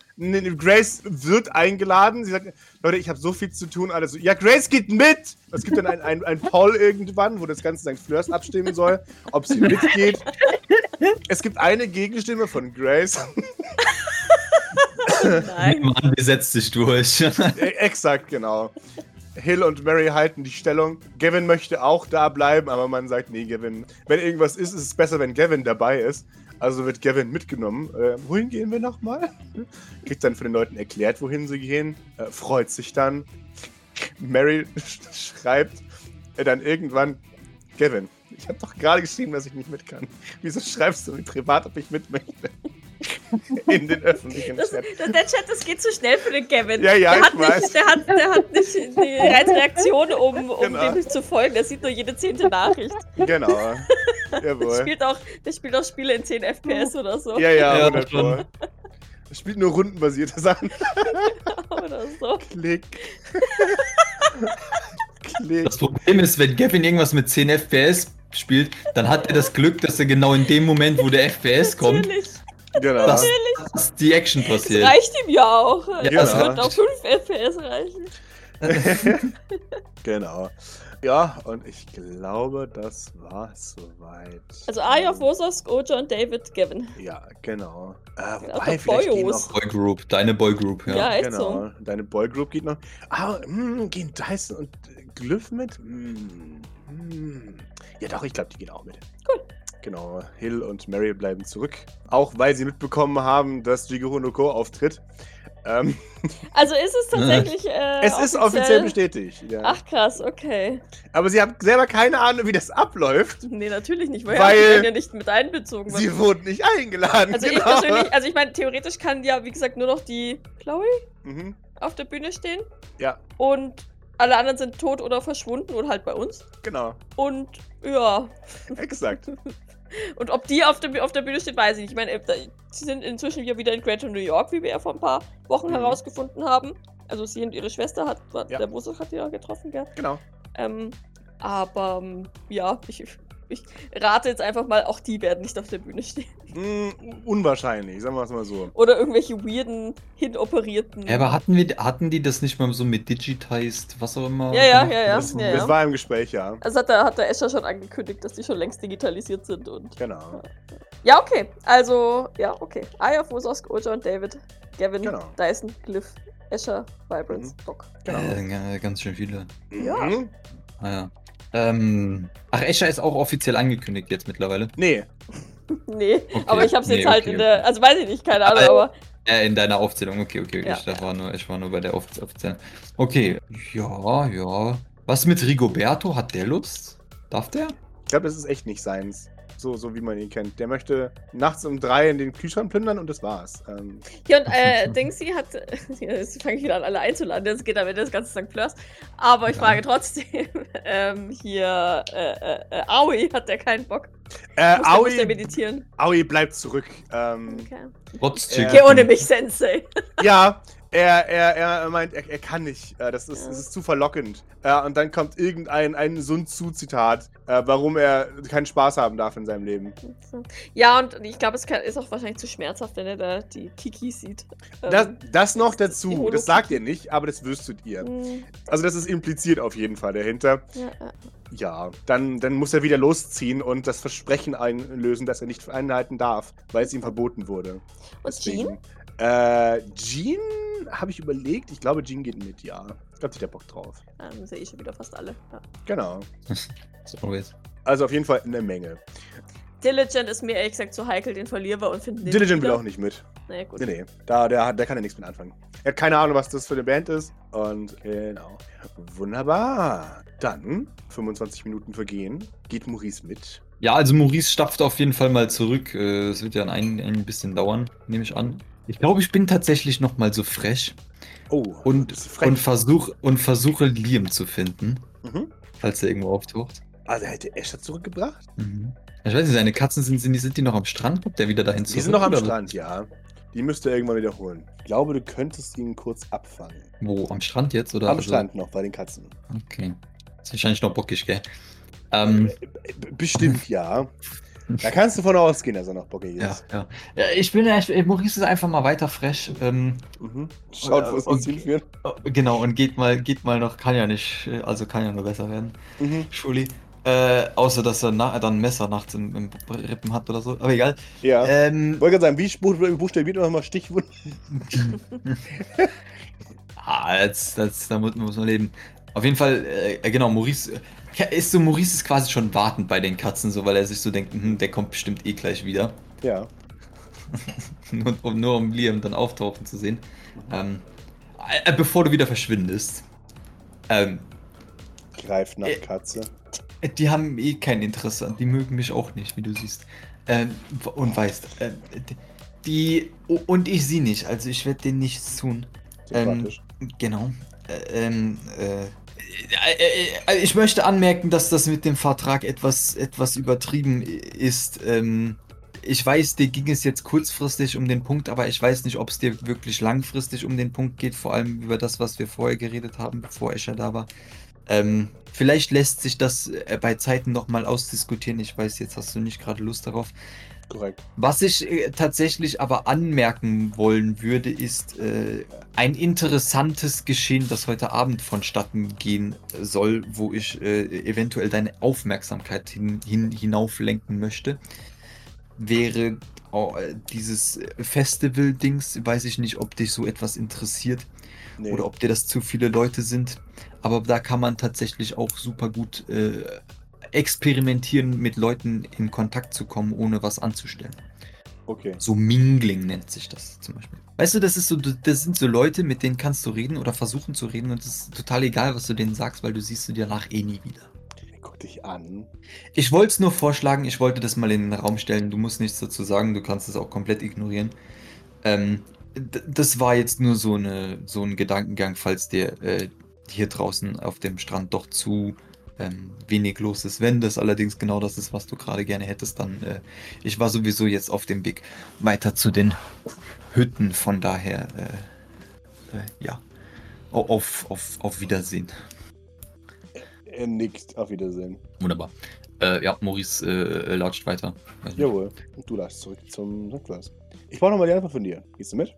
Grace wird eingeladen. Sie sagt, Leute, ich habe so viel zu tun. Alles so, ja, Grace geht mit. Es gibt dann ein, ein, ein Poll irgendwann, wo das ganze St. Fleurs abstimmen soll, ob sie mitgeht. Es gibt eine Gegenstimme von Grace. Nein. Mann, die setzt sich durch. Exakt, genau. Hill und Mary halten die Stellung. Gavin möchte auch da bleiben, aber man sagt, nee, Gavin, wenn irgendwas ist, ist es besser, wenn Gavin dabei ist. Also wird Gavin mitgenommen. Äh, wohin gehen wir nochmal? Kriegt dann von den Leuten erklärt, wohin sie gehen. Äh, freut sich dann. Mary schreibt äh, dann irgendwann, Gavin, ich habe doch gerade geschrieben, dass ich nicht mit kann. Wieso schreibst du mir privat, ob ich mit möchte? In den öffentlichen Das, Chat. der, der Chat, das geht zu schnell für den Kevin. Ja, ja, der ich hat weiß. Nicht, der, hat, der hat nicht die Reizreaktion, um, um Genau. dem nicht zu folgen. Der sieht nur jede zehnte Nachricht. Genau. Der Jawohl. spielt, auch, der spielt auch Spiele in 10 FPS oder so. Ja, ja, Ja, 100 schon. Pro. Er spielt nur rundenbasierte Sachen. Oder so. Klick. Klick. Das Problem ist, wenn Gavin irgendwas mit 10 FPS spielt, dann hat er das Glück, dass er genau in dem Moment, wo der FPS kommt, Natürlich. Genau. dass, dass die Action Das passiert. reicht ihm ja auch. Ja, das das wird auch 5 FPS reichen. genau. Ja, und ich glaube, das war soweit. Also Arya, Vosos, Gojo und David, Gavin. Ja, genau. Äh, wobei, vielleicht gehen Boyos. noch. Boygroup, deine Boygroup, ja. Ja, echt Genau, so. deine Boygroup geht noch. Ah, mh, gehen Dyson und Glyph mit? Hm, hm. Ja, doch, ich glaube, die gehen auch mit. Cool. Genau, Hill und Mary bleiben zurück. Auch weil sie mitbekommen haben, dass Jigoro no Ko auftritt. Ähm, Also ist es tatsächlich. Äh, es ist offiziell bestätigt. Ja. Ach krass, okay. Aber sie haben selber keine Ahnung, wie das abläuft. Nee, natürlich nicht, weil, Weil- werden ja nicht mit einbezogen. Sie wurden nicht eingeladen. also ich genau. persönlich, also ich meine, theoretisch kann ja, wie gesagt, nur noch die Chloe Mhm. auf der Bühne stehen. Ja, Und alle anderen sind tot oder verschwunden und halt bei uns. genau. Und ja. Exakt. Und ob die auf der, auf der Bühne steht, weiß ich nicht. Ich meine, äh, sie sind inzwischen ja wieder in Greater New York, wie wir ja vor ein paar Wochen Mhm. herausgefunden haben. Also sie und ihre Schwester hat, Ja. der Wusel hat die ja getroffen, gell? Genau. Ähm, aber ähm, ja, ich, ich rate jetzt einfach mal, auch die werden nicht auf der Bühne stehen. Hm, unwahrscheinlich, sagen wir es mal so. Oder irgendwelche weirden, hinoperierten. Ja, aber hatten, wir, hatten die das nicht mal so mit Digitized, was auch immer? Ja, ja, gemacht? ja, ja. das, ja, das ja. war im Gespräch, ja. Also hat der, hat der Escher schon angekündigt, dass die schon längst digitalisiert sind und. Genau. Ja, okay. Also, ja, okay. Aya, Fosos, Oja und David, Gavin, Genau. Dyson, Glyph, Escher, Vibrance, Mhm. Doc. Genau. Äh, ganz schön viele. Ja. Mhm. Ah, ja. Ähm, ach, Escher ist auch offiziell angekündigt jetzt mittlerweile. Nee, Nee, Okay. aber ich hab's jetzt Nee, halt okay, in der. Also weiß ich nicht, keine Ahnung, Aber- aber. Äh, in deiner Aufzählung, okay, okay. Ja. Ich, da war nur, ich war nur bei der offiziellen. Okay, ja, ja. Was mit Rigoberto? Hat der Lust? Darf der? ich glaube, das ist echt nicht seins. So, so wie man ihn kennt. Der möchte nachts um drei in den Kühlschrank plündern und das war's. Ähm, Hier und äh, Dingsy hat. Jetzt fange ich wieder an, alle einzuladen. Das geht am Ende des ganzen St. Fleurs. Aber ich Ja. frage trotzdem: ähm, Hier, äh, äh, äh, Aoi hat der keinen Bock. äh, Muss der, muss der Aoi, meditieren. Aoi bleibt zurück. Ähm, Okay. Ja. Geh ohne mich, Sensei. Ja, er, er, er meint, er, er kann nicht. Äh, Das ist, Ja. das ist zu verlockend. Äh, Und dann kommt irgendein ein Sun Tzu-Zitat, äh, warum er keinen Spaß haben darf in seinem Leben. Ja, und ich glaube, es ist auch wahrscheinlich zu schmerzhaft, wenn er da die Kiki sieht. Das, Ähm, das noch dazu. Das sagt ihr nicht, aber das wüsstet ihr. mh, Also das ist impliziert auf jeden Fall dahinter. ja, ja. Ja, dann, dann muss er wieder losziehen und das Versprechen einlösen, dass er nicht einhalten darf, weil es ihm verboten wurde. Und Jean? Äh, Jean habe ich überlegt. Ich glaube, Jean geht mit, ja. Ich glaube, hat Bock drauf. Ja, dann sehe ich schon wieder fast alle. Ja. Genau. So. Also auf jeden Fall eine Menge. Diligent ist mir ehrlich gesagt zu heikel, den verlieren wir und finden den Diligent will auch nicht mit. Naja, gut. Nee, nee. Da, der, hat- der kann ja nichts mit anfangen. Er hat keine Ahnung, was das für eine Band ist. Und genau. Wunderbar. Dann, 25 Minuten vergehen, geht Maurice mit. Ja, also Maurice stapft auf jeden Fall mal zurück. Äh, Es wird ja ein, ein bisschen dauern, nehme ich an. Ich glaube, ich bin tatsächlich noch mal so frech Oh, und, frech. und, versuch, und versuche Liam zu finden, Mhm. falls er irgendwo auftaucht. Also, er hätte Escher zurückgebracht? Mhm. Ich weiß nicht, seine Katzen sind, sind, die, sind die noch am Strand? Kommt der wieder dahin Die sind noch am oder? Strand, ja. Die müsste er irgendwann wiederholen. Ich glaube, du könntest ihn kurz abfangen. Wo? Am Strand jetzt? Oder? Am Also- Strand noch, bei den Katzen. Okay. Ist wahrscheinlich noch bockig, gell? Ähm, B- Bestimmt ja. Da kannst du von ausgehen, dass er noch bockig ja, ist. ja, ja. Ich bin ja, ich, Maurice ist einfach mal weiter fresh. Ähm, Mhm. Schaut, wo es uns hinführt. genau, und geht mal, geht mal noch, kann ja nicht, äh, also kann ja nur besser werden. Mhm. Schuli. Äh, außer dass er na, dann ein Messer nachts im, im Rippen hat oder so. Aber egal. Ja. Ähm, Wollte gerade sagen, wie buch- buchstabiert man nochmal Stichwunden? ah, das, das, da muss, muss man leben. Auf jeden Fall, äh, genau, Maurice. Ja, ist so, Maurice ist quasi schon wartend bei den Katzen, so weil er sich so denkt, hm, der kommt bestimmt eh gleich wieder. Ja. nur, um, nur um Liam dann auftauchen zu sehen. Ähm, äh, bevor du wieder verschwindest. Ähm, Greift nach Äh, Katze. die haben eh kein Interesse an, die mögen mich auch nicht, wie du siehst. Ähm, und weißt, äh, die, und ich sie nicht, also ich werde denen nichts tun. Ähm, genau. Äh, ähm, äh, äh, äh, ich möchte anmerken, dass das mit dem Vertrag etwas, etwas übertrieben ist. Ähm, ich weiß, dir ging es jetzt kurzfristig um den Punkt, aber ich weiß nicht, ob es dir wirklich langfristig um den Punkt geht, vor allem über das, was wir vorher geredet haben, bevor Escher da war. Ähm, vielleicht lässt sich das äh, bei Zeiten nochmal ausdiskutieren. Ich weiß, jetzt hast du nicht gerade Lust darauf. Korrekt. Was ich äh, tatsächlich aber anmerken wollen würde, ist äh, ein interessantes Geschehen, das heute Abend vonstatten gehen soll, wo ich äh, eventuell deine Aufmerksamkeit hin, hin, hinauflenken möchte. Wäre oh, äh, dieses Festival-Dings, weiß ich nicht, ob dich so etwas interessiert Nee. oder ob dir das zu viele Leute sind. Aber da kann man tatsächlich auch super gut äh, experimentieren, mit Leuten in Kontakt zu kommen, ohne was anzustellen. Okay. So Mingling nennt sich das zum Beispiel. Weißt du, das ist so, das sind so Leute, mit denen kannst du reden oder versuchen zu reden und es ist total egal, was du denen sagst, weil du siehst du dir danach eh nie wieder. Guck dich an. Ich wollte es nur vorschlagen, ich wollte das mal in den Raum stellen. Du musst nichts dazu sagen, du kannst es auch komplett ignorieren. Ähm, das war jetzt nur so, eine, so ein Gedankengang, falls dir äh, hier draußen auf dem Strand doch zu ähm, wenig los ist. Wenn das allerdings genau das ist, was du gerade gerne hättest, dann äh, ich war sowieso jetzt auf dem Weg weiter zu den Hütten. Von daher, äh, äh, ja, Au- auf, auf, auf Wiedersehen. Er nickt. Auf Wiedersehen. Wunderbar. Äh, ja, Maurice äh, latscht weiter. Nicht. Jawohl. Und du lachst zurück zum Rückglas. Ich brauche nochmal die Antwort von dir. Gehst du mit?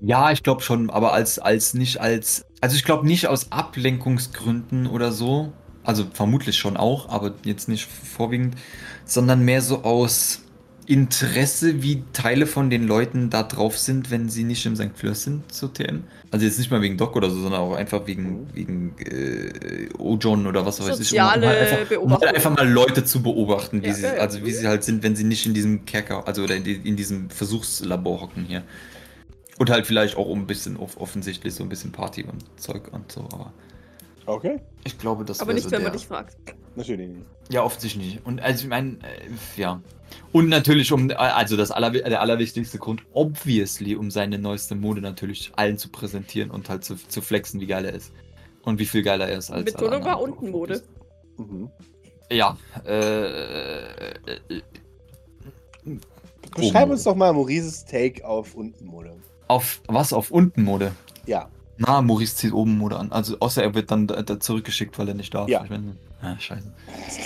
Ja, ich glaube schon, aber als, als nicht als. Also ich glaube nicht aus Ablenkungsgründen oder so. Also vermutlich schon auch, aber jetzt nicht vorwiegend, sondern mehr so aus Interesse, wie Teile von den Leuten da drauf sind, wenn sie nicht im St. Fleur sind, so TM. Also jetzt nicht mal wegen Doc oder so, sondern auch einfach wegen, wegen äh, Ojon oder was weiß ich. um mal einfach, um halt einfach mal Leute zu beobachten, wie Ja, sie, ja, also wie sie halt sind, wenn sie nicht in diesem Kerker, also oder in, in diesem Versuchslabor hocken hier. Und halt vielleicht auch um ein bisschen off offensichtlich so ein bisschen Party und Zeug und so, aber Okay. ich glaube, das Aber nicht, so wenn der, man dich fragt. Natürlich nicht. Ja, offensichtlich nicht. Und also ich meine, äh, ja. Und natürlich um, also das aller, der allerwichtigste Grund, obviously, um seine neueste Mode natürlich allen zu präsentieren und halt zu, zu flexen, wie geil er ist. Und wie viel geiler er ist als alle Betonung war anderen. unten Mode. Mhm. Ja, äh, äh, äh, Beschreib Oben. uns doch mal Maurices Take auf Untenmode. Auf was? Auf unten Mode? Ja. Na, Maurice zieht oben Mode an. Also außer er wird dann da, da zurückgeschickt, weil er nicht darf. Ja. Ich mein, ah, scheiße.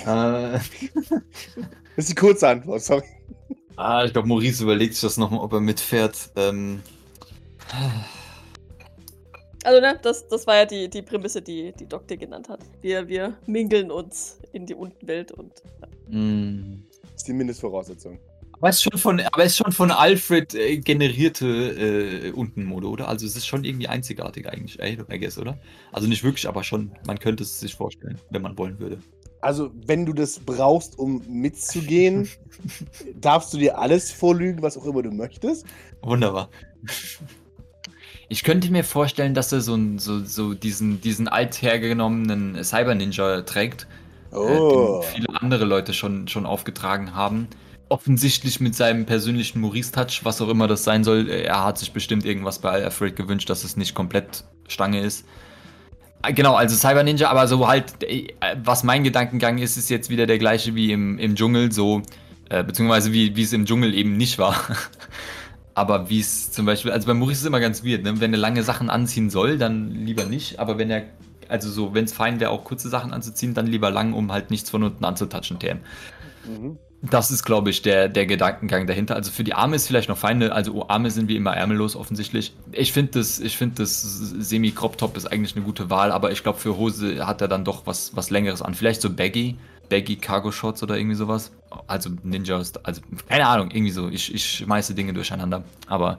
Äh, Das ist die kurze Antwort, sorry. ah, ich glaube, Maurice überlegt sich das nochmal, ob er mitfährt. Ähm, Also, ne, das, das war ja die, die Prämisse, die, die Doc dir genannt hat. Wir, wir mingeln uns in die Untenwelt und. mh. Das ist die Mindestvoraussetzung. Aber es ist schon von, aber es ist schon von Alfred äh, generierte äh, Untenmode, oder? Also es ist schon irgendwie einzigartig eigentlich, ey, I guess, oder? Also nicht wirklich, aber schon, man könnte es sich vorstellen, wenn man wollen würde. Also, wenn du das brauchst, um mitzugehen, darfst du dir alles vorlügen, was auch immer du möchtest. Wunderbar. Ich könnte mir vorstellen, dass er so, so, so diesen, diesen althergenommenen Cyber-Ninja trägt, Oh. äh, den viele andere Leute schon, schon aufgetragen haben. Offensichtlich mit seinem persönlichen Maurice-Touch, was auch immer das sein soll. Er hat sich bestimmt irgendwas bei Alfred gewünscht, dass es nicht komplett Stange ist. Äh, Genau, also Cyber Ninja, aber so halt, äh, was mein Gedankengang ist, ist jetzt wieder der gleiche wie im, im Dschungel, so, äh, beziehungsweise wie, wie es im Dschungel eben nicht war. aber wie es zum Beispiel, also bei Maurice ist es immer ganz weird, ne? wenn er lange Sachen anziehen soll, dann lieber nicht, aber wenn er, also so, wenn es fein wäre, auch kurze Sachen anzuziehen, dann lieber lang, um halt nichts von unten anzutatschen, TM. Mhm. Das ist, glaube ich, der, der Gedankengang dahinter. Also für die Arme ist vielleicht noch fein, ne? also oh, Arme sind wie immer ärmellos offensichtlich. Ich finde das, find das Semi-Crop-Top ist eigentlich eine gute Wahl, aber ich glaube für Hose hat er dann doch was, was längeres an. Vielleicht so Baggy, Baggy Cargo Shorts oder irgendwie sowas. Also Ninjas, also keine Ahnung, irgendwie so. Ich, ich schmeiße Dinge durcheinander, aber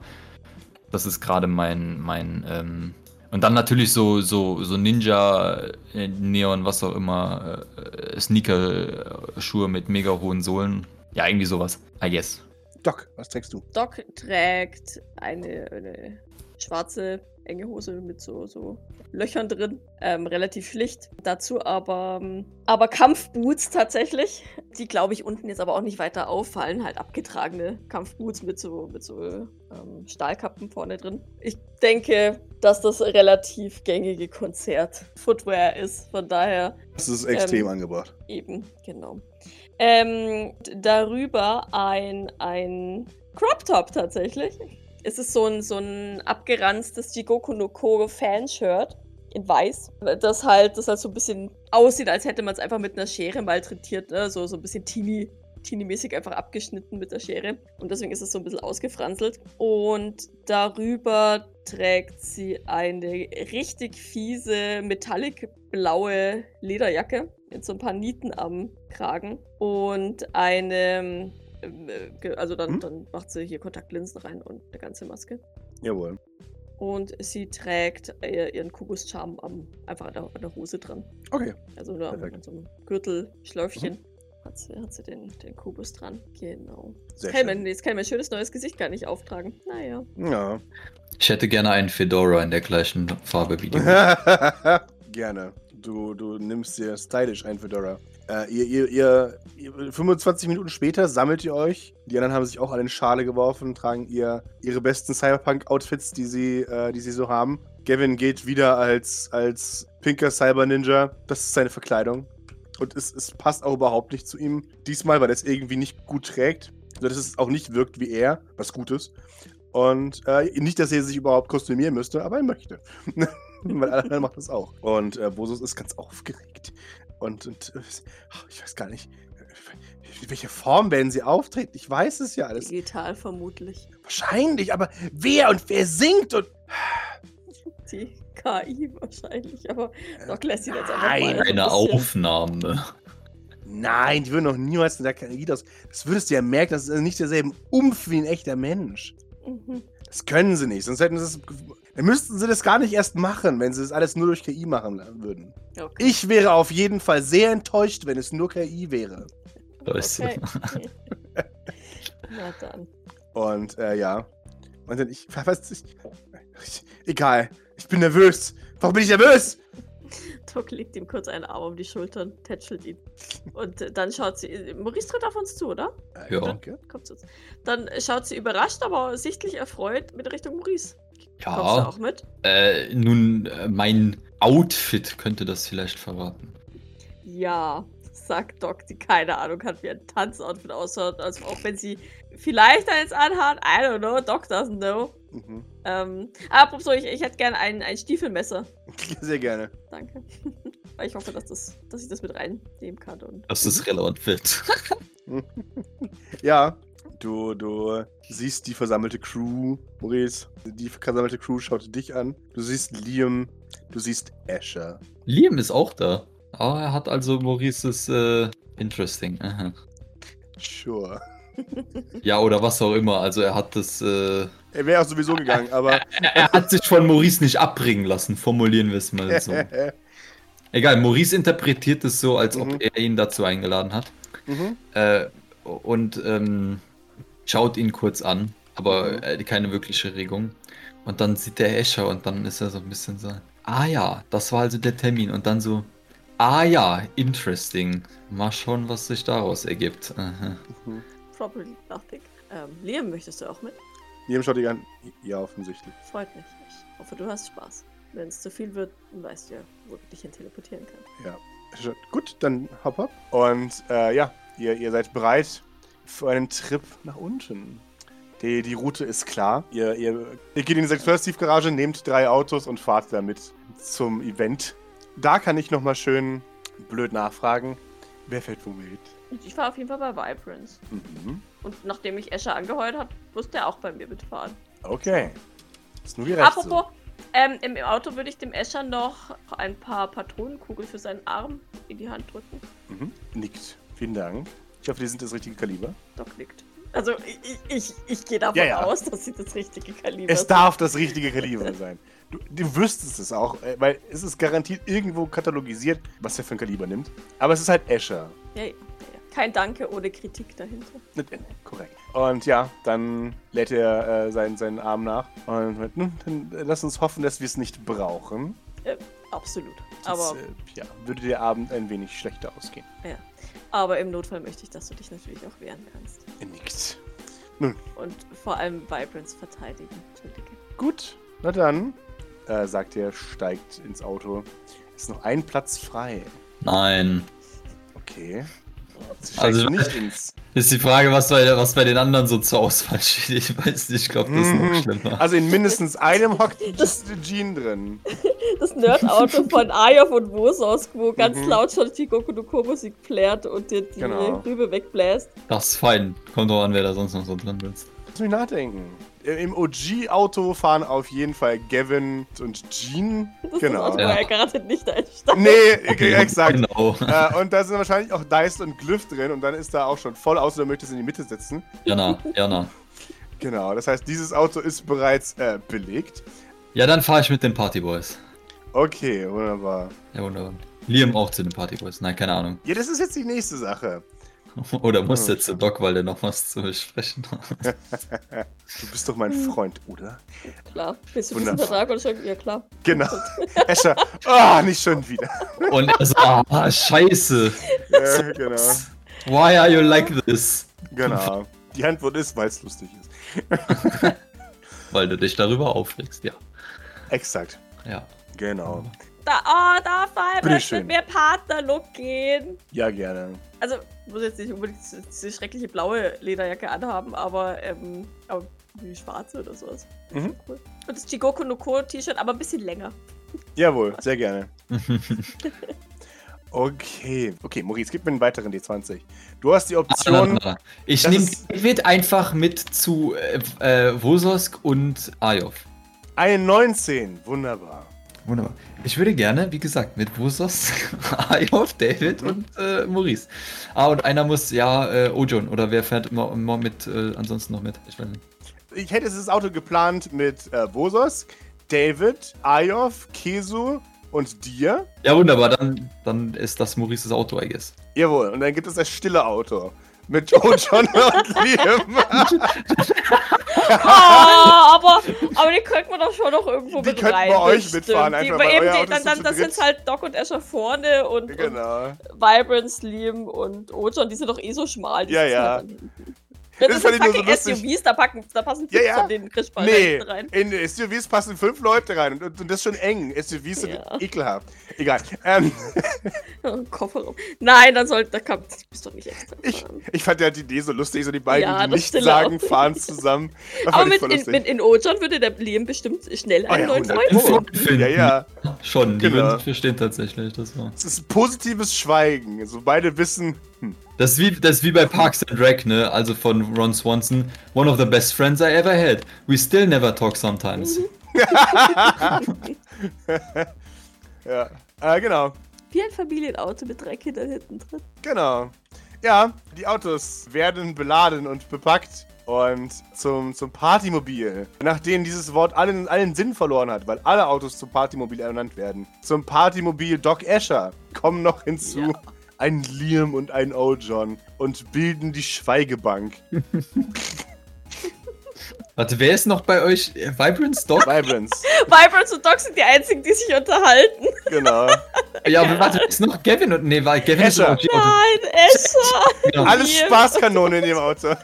das ist gerade mein, mein, ähm, und dann natürlich so, so, so Ninja, äh, Neon, was auch immer, äh, Sneaker-Schuhe mit mega hohen Sohlen. Ja, irgendwie sowas. I guess. Doc, was trägst du? Doc trägt eine, eine schwarze, enge Hose mit so, so Löchern drin. Ähm, relativ schlicht. Dazu aber, ähm, aber Kampfboots tatsächlich. Die, glaube ich, unten jetzt aber auch nicht weiter auffallen. Halt abgetragene Kampfboots mit so, mit so ähm, Stahlkappen vorne drin. Ich denke, dass das relativ gängige Konzert-Footwear ist. Von daher Das ist extrem Ähm, angebracht. Eben, genau. Ähm, darüber ein, ein Crop Top tatsächlich. Es ist so ein, so ein abgeranztes Jigoku no Ko Fanshirt in weiß. Das halt, das halt so ein bisschen aussieht, als hätte man es einfach mit einer Schere malträtiert, ne? So, so ein bisschen teeny, teeny-mäßig einfach abgeschnitten mit der Schere. Und deswegen ist es so ein bisschen ausgefranselt. Und darüber trägt sie eine richtig fiese, metallic blaue Lederjacke mit so ein paar Nieten am Kragen und eine, ge- also dann, Hm? dann macht sie hier Kontaktlinsen rein und eine ganze Maske. Jawohl. und sie trägt äh, ihren Kuckuckscharm am, einfach an der, an der Hose dran. Okay. Also nur an, Perfekt. an so einem Gürtelschläufchen hat sie, hat sie den, den Kubus dran. Genau. Sehr Kann schön. man, jetzt kann ich mein schönes neues Gesicht gar nicht auftragen. Naja. Ja. Ich hätte gerne einen Fedora in der gleichen Farbe wie du. Gerne. Du, du nimmst dir stylisch ein Fedora. Äh, ihr, ihr, ihr, ihr, 25 Minuten später sammelt ihr euch. Die anderen haben sich auch alle in Schale geworfen, tragen ihr, ihre besten Cyberpunk-Outfits, die, sie, äh, die sie so haben. Gavin geht wieder als, als pinker Cyber-Ninja. Das ist seine Verkleidung. Und es, es passt auch überhaupt nicht zu ihm. Diesmal, weil er es irgendwie nicht gut trägt. So dass es auch nicht wirkt wie er, was gut ist. Und äh, nicht, dass er sich überhaupt kostümieren müsste, aber er möchte. Weil alle anderen machen das auch. Und äh, Bosus ist ganz aufgeregt. Und, und äh, ich weiß gar nicht, äh, welche Form werden sie auftreten? Ich weiß es ja alles. Digital vermutlich. Wahrscheinlich, aber wer und wer singt und. Die KI wahrscheinlich, aber Doc lässt sie jetzt einfach Nein, ein Eine Aufnahme. Nein, die würden noch niemals in der KI das. Das würdest du ja merken, das ist nicht derselben Umf wie ein echter Mensch. Mhm. Das können sie nicht, sonst hätten sie es. Dann müssten sie das gar nicht erst machen, wenn sie das alles nur durch KI machen würden. Okay. Ich wäre auf jeden Fall sehr enttäuscht, wenn es nur KI wäre. Okay. Na dann. Und äh, ja. Und dann, ich weiß nicht. Ich, egal. Ich bin nervös. Warum bin ich nervös? Doc legt ihm kurz einen Arm um die Schultern, tätschelt ihn. Und äh, dann schaut sie. Maurice tritt auf uns zu, oder? Äh, Ja. Danke. Kommt zu uns. Dann schaut sie überrascht, aber sichtlich erfreut mit Richtung Maurice. Kommst du Ja, auch mit? äh, nun, äh, mein Outfit könnte das vielleicht verraten. Ja, sagt Doc, die keine Ahnung hat, wie ein Tanzoutfit ausschaut. Also auch wenn sie vielleicht eins anhat. I don't know. Doc doesn't know. Mhm. Ähm, apropos, ich, ich hätte gerne ein, ein Stiefelmesser. Sehr gerne. Danke. Weil ich hoffe, dass, das, dass ich das mit reinnehmen kann. Und Dass das relevant wird. Ja, du, du siehst die versammelte Crew, Maurice. Die versammelte Crew schaut dich an. Du siehst Liam. Du siehst Asher. Liam ist auch da. Aber er hat also Maurices äh, Interesting. Aha. Sure. Ja, oder was auch immer. Also er hat das. Äh, Er wäre auch sowieso gegangen, aber. er, er hat sich von Maurice nicht abbringen lassen, formulieren wir es mal so. Egal, Maurice interpretiert es so, als ob Mhm. er ihn dazu eingeladen hat. mhm. Äh, und ähm, schaut ihn kurz an, aber Mhm. äh, keine wirkliche Regung. Und dann sieht der Escher und dann ist er so ein bisschen so, ah ja, das war also der Termin. Und dann so, ah ja, interesting. Mal schauen, was sich daraus ergibt. Mhm. probably nothing. Ähm, Liam, möchtest du auch mit? Liam schaut dich an. Ja, offensichtlich. Freut mich. Ich hoffe, du hast Spaß. Wenn es zu viel wird, dann weißt du ja, wo du dich hin teleportieren kannst. Ja. Gut, dann hopp hopp. Und äh, ja, ihr, ihr seid bereit für einen Trip nach unten. Die, die Route ist klar. Ihr, ihr, ihr geht in die 6 First Steve Garage, nehmt drei Autos und fahrt damit zum Event. Da kann ich nochmal schön blöd nachfragen. Wer fährt wo mit? Ich war auf jeden Fall bei Vibrance. Mhm. Und nachdem mich Escher angeheuert hat, musste er auch bei mir mitfahren. Okay. Ist nur die Rechte. Apropos, ähm, im Auto würde ich dem Escher noch ein paar Patronenkugeln für seinen Arm in die Hand drücken. Mhm. Nickt. Vielen Dank. Ich hoffe, die sind das richtige Kaliber. Doc nickt. Also ich, ich, ich gehe davon Ja, ja. aus, dass sie das richtige Kaliber Es sind. darf das richtige Kaliber sein. Du, du wüsstest es auch, äh, weil es ist garantiert irgendwo katalogisiert, was er für ein Kaliber nimmt. Aber es ist halt Escher. Ja, ja, ja. Kein Danke ohne Kritik dahinter. Nicht Ende. Korrekt. Und ja, dann lädt er äh, seinen, seinen Arm nach. Und meint, nun, dann äh, lass uns hoffen, dass wir es nicht brauchen. Absolut. Sonst, Aber, äh, ja, würde der Abend ein wenig schlechter ausgehen. Aber im Notfall möchte ich, dass du dich natürlich auch wehren kannst. Er nickt. Und vor allem Vibrance verteidigen. Entschuldige. Gut, na dann, äh, sagt er, steigt ins Auto. Ist noch ein Platz frei. Nein. Okay. Also- nicht ins. Ist die Frage, was bei, was bei den anderen so zur Auswahl steht. Ich weiß nicht, ich glaube, das ist noch Mhm. schlimmer. Also in mindestens einem hockt Das- Jean drin. Das Nerd-Auto von Ayov und Wosos, wo ganz Mhm. laut schon die Goku no Ko Musik plärt und dir die Genau. Rübe wegbläst. Das ist fein. Kommt drauf an, wer da sonst noch so drin ist. Lass mich nachdenken. Im OG-Auto fahren auf jeden Fall Gavin und Jean. Das ist Genau. das Auto, Ja. er garantiert nicht einsteigt. Nee, exakt. Genau. äh, und da sind wahrscheinlich auch Dice und Glyph drin und dann ist da auch schon voll aus, oder möchtest in die Mitte sitzen. Jana, Jana. Genau, das heißt, dieses Auto ist bereits äh, belegt. Ja, dann fahre ich mit den Partyboys. Okay, wunderbar. Ja, wunderbar. Liam auch zu den Partyboys. Nein, keine Ahnung. Ja, das ist jetzt die nächste Sache. Oder muss jetzt zu Doc, weil der noch was zu besprechen hat. Du bist doch mein Freund, oder? Klar. Bist du diesen Wunderbar. Vertrag oder schon? Ja, klar. Genau. Escher. Ah, nicht schon wieder. Und er so, ah, scheiße. Ja, genau. Why are you like this? Genau. Die Antwort ist, weil es lustig ist. Weil du dich darüber aufregst, ja. Exakt. Ja. Genau. Da, oh, darf Bitteschön. mit mir Partnerlook gehen? Ja, gerne. Also, ich muss jetzt nicht unbedingt diese schreckliche blaue Lederjacke anhaben, aber, ähm, aber die schwarze oder sowas. Mhm. Cool. Und das Chigoku no Ko T-Shirt, aber ein bisschen länger. Jawohl, sehr gerne. Okay. Okay, Maurice, gib mir einen weiteren D20. Du hast die Option. Ah, Ich Das nehme David einfach mit zu äh, äh, Vososk und Ayov. Eine 19. Wunderbar. Wunderbar. Ich würde gerne, wie gesagt, mit Vosos, Ayov, David und äh, Maurice. Ah, und einer muss, ja, äh, Ojon. Oder wer fährt immer, immer mit, äh, ansonsten noch mit? Ich. Ich hätte das Auto geplant mit äh, Bosos, David, Ayov, Kesu und dir. Ja, wunderbar. Dann, dann ist das Maurices Auto, I guess. Jawohl, und dann gibt es das stille Auto. Mit Ojon und Liam. Ah, aber, aber die könnten wir doch schon noch irgendwo Die mit rein. bei euch bestimmt. mitfahren, Die, einfach, eben die, dann dann, dritt. sind halt Doc und Escher vorne und, und genau. Vibrance, Liam und Ojon, die sind doch eh so schmal. Die Ja, sitzen ja. Das, Das sind so fucking lustig. SUVs, da, packen, da passen Ja, fünf ja. von den Krischball Nee, rein. in SUVs passen fünf Leute rein und, und das ist schon eng. SUVs sind Ja. ekelhaft. Egal. Ähm, Kofferraum. Nein, dann sollte, da kann, das bist doch nicht extra ich, ich fand ja die Idee so lustig, so die beiden, Ja, die nicht sagen, fahren zusammen. Das Aber mit, in, mit in Ojon würde der Liam bestimmt schnell Oh ja, einen neuen 100 Freund finden. Ja, ja. Schon, die Genau. verstehen tatsächlich. Das, war. Es ist positives Schweigen. Also beide wissen, Das, ist wie, das ist wie bei Parks and Rec, ne? Also von Ron Swanson. One of the best friends I ever had. We still never talk sometimes. ja. Äh, genau. Wie ein Familienauto mit drei Kindern hinten drin. Genau. Ja, die Autos werden beladen und bepackt und zum, zum Partymobil. Nachdem dieses Wort allen, allen Sinn verloren hat, weil alle Autos zum Partymobil ernannt werden. Zum Partymobil Doc Escher kommen noch hinzu Ja. Ein Liam und ein Ojon und bilden die Schweigebank. Warte, wer ist noch bei euch? Vibrance Dog? Vibrance. Vibrance und Doc sind die einzigen, die sich unterhalten. genau. ja, aber warte, ist noch Kevin und. Nee, Kevin ist Escher. Auto. Nein, Escher. Genau. Alles. Spaßkanone in dem Auto.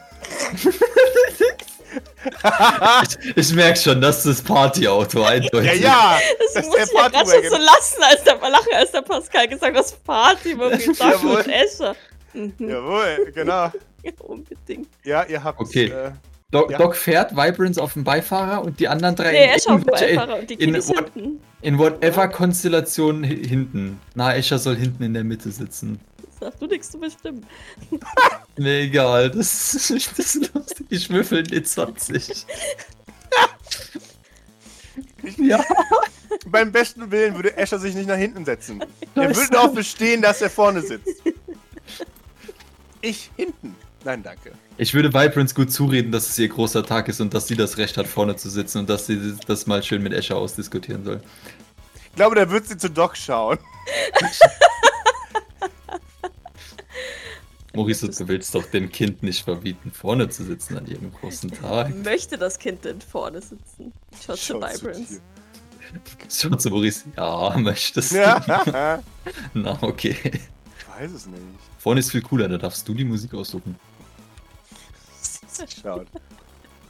Ich, ich merke schon, das ist das Partyauto, eindeutig. Ja, ja. Das, Das ist muss der ich ja gerade schon so lassen, als der lachen, als der Pascal gesagt hat, das Party mit Doc Jawohl. und Escher. Mhm. Jawohl, genau. Ja, unbedingt. Ja, ihr habt. Okay. Äh, Doc, Ja. Doc fährt Vibrance auf dem Beifahrer und die anderen drei Nee, Escher auf dem Beifahrer und die in, Kiddies what, hinten. in whatever Konstellation hi- hinten. Na, Escher soll hinten in der Mitte sitzen. Sag du nichts zu bestimmen. Mir egal, das ist nicht das lustig. Ich würfel die 20. ja, beim besten Willen würde Escher sich nicht nach hinten setzen. Er würde darauf bestehen, dass er vorne sitzt. Ich hinten. Nein, danke. ich würde Vibrance gut zureden, dass es ihr großer Tag ist und dass sie das Recht hat, vorne zu sitzen und dass sie das mal schön mit Escher ausdiskutieren soll. Ich glaube, da wird sie zu Doc schauen. Maurice, du willst doch dem Kind nicht verbieten, vorne zu sitzen an ihrem großen Tag. Möchte das Kind denn vorne sitzen? Schaut zu Schaut zu Vibrance. Schau zu Maurice. Ja, möchtest du? Ja. Na, okay. Ich weiß es nicht. Vorne ist viel cooler, da darfst du die Musik aussuchen. Schaut.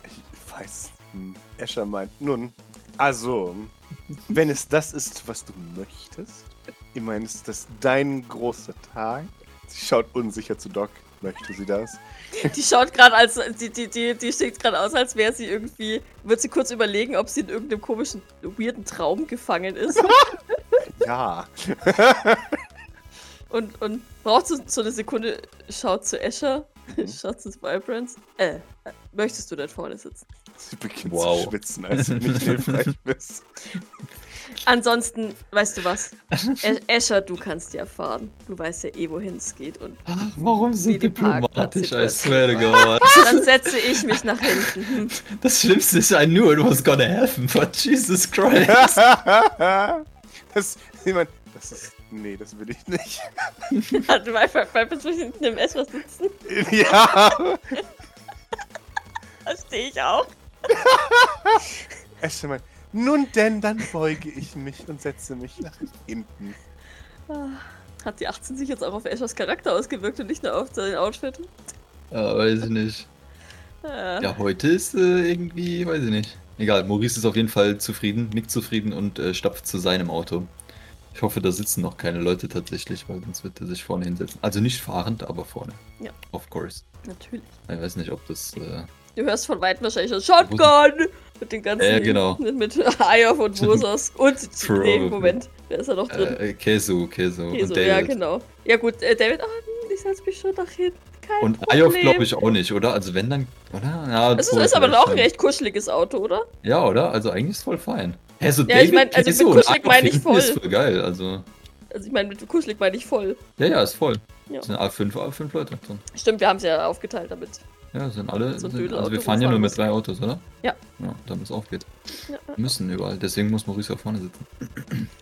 Ich weiß. Hm, Escher meint. Nun, also, wenn es das ist, was du möchtest, ich meine, ist das dein großer Tag? Sie schaut unsicher zu Doc. Möchte sie das? Die schaut gerade als, die, die, die, die sieht gerade aus, als wäre sie irgendwie, wird sie kurz überlegen, ob sie in irgendeinem komischen, weirden Traum gefangen ist. Ja. und, und braucht so, so eine Sekunde, schaut zu Escher, Mhm. schaut zu Vibrance. Äh, äh, möchtest du denn vorne sitzen? Sie beginnt Wow. zu schwitzen, als du nicht hilfreich bist. Ansonsten, weißt du was? Escher, du kannst ja fahren. Du weißt ja eh, wohin es geht. Und Ach, warum so diplomatisch? I swear to God. dann setze ich mich nach hinten. Hm. Das Schlimmste ist, I knew it was gonna happen, but Jesus Christ. das, jemand, das ist, nee, das will ich nicht. Du bleibst bleibst hinten im Escher sitzen. ja. Da stehe ich auch. Eschermann, nun denn, dann beuge ich mich und setze mich nach hinten. Ah, Hat die 18 sich jetzt auch auf Eschers Charakter ausgewirkt und nicht nur auf sein Outfit? Ja, weiß ich nicht. Ja. Ja, heute ist äh, irgendwie, weiß ich nicht. Egal, Maurice ist auf jeden Fall zufrieden, nickt zufrieden und äh, stapft zu seinem Auto. Ich hoffe, da sitzen noch keine Leute tatsächlich, weil sonst wird er sich vorne hinsetzen. Also nicht fahrend, aber vorne. Ja. Of course. Natürlich. Ich weiß nicht, ob das. Äh, Du hörst von Weitem wahrscheinlich schon Shotgun! Mit den ganzen. Ja, genau. Mit, mit Ayov und Wusos. Und. Nee. Moment. Wer ist da noch drin? äh, Kesu, Kesu und David. ja, genau. Ja, gut, äh, David, hm, ich setze mich schon nach hinten. Kein Und Problem. Ayov glaube ich auch nicht, oder? Also wenn dann, oder? Ja, Es ist, ist aber auch ein recht kuscheliges Auto, oder? Ja, oder? Also eigentlich ist voll fein. Hä, so Ja, ich David, mein, also Kesu mit kuschelig meine ich hinten ist voll. voll geil, also. Also ich meine, mit kuschelig meine ich voll. Ja, ja, ist voll. Ja. Es sind A5, A5 Leute drin. Stimmt, wir haben es ja aufgeteilt damit. Ja, sind alle. So sind, also wir fahren ja nur mit drei Autos, oder? Ja. Ja, damit es aufgeht. Ja, Wir müssen überall. Deswegen muss Maurice ja vorne sitzen.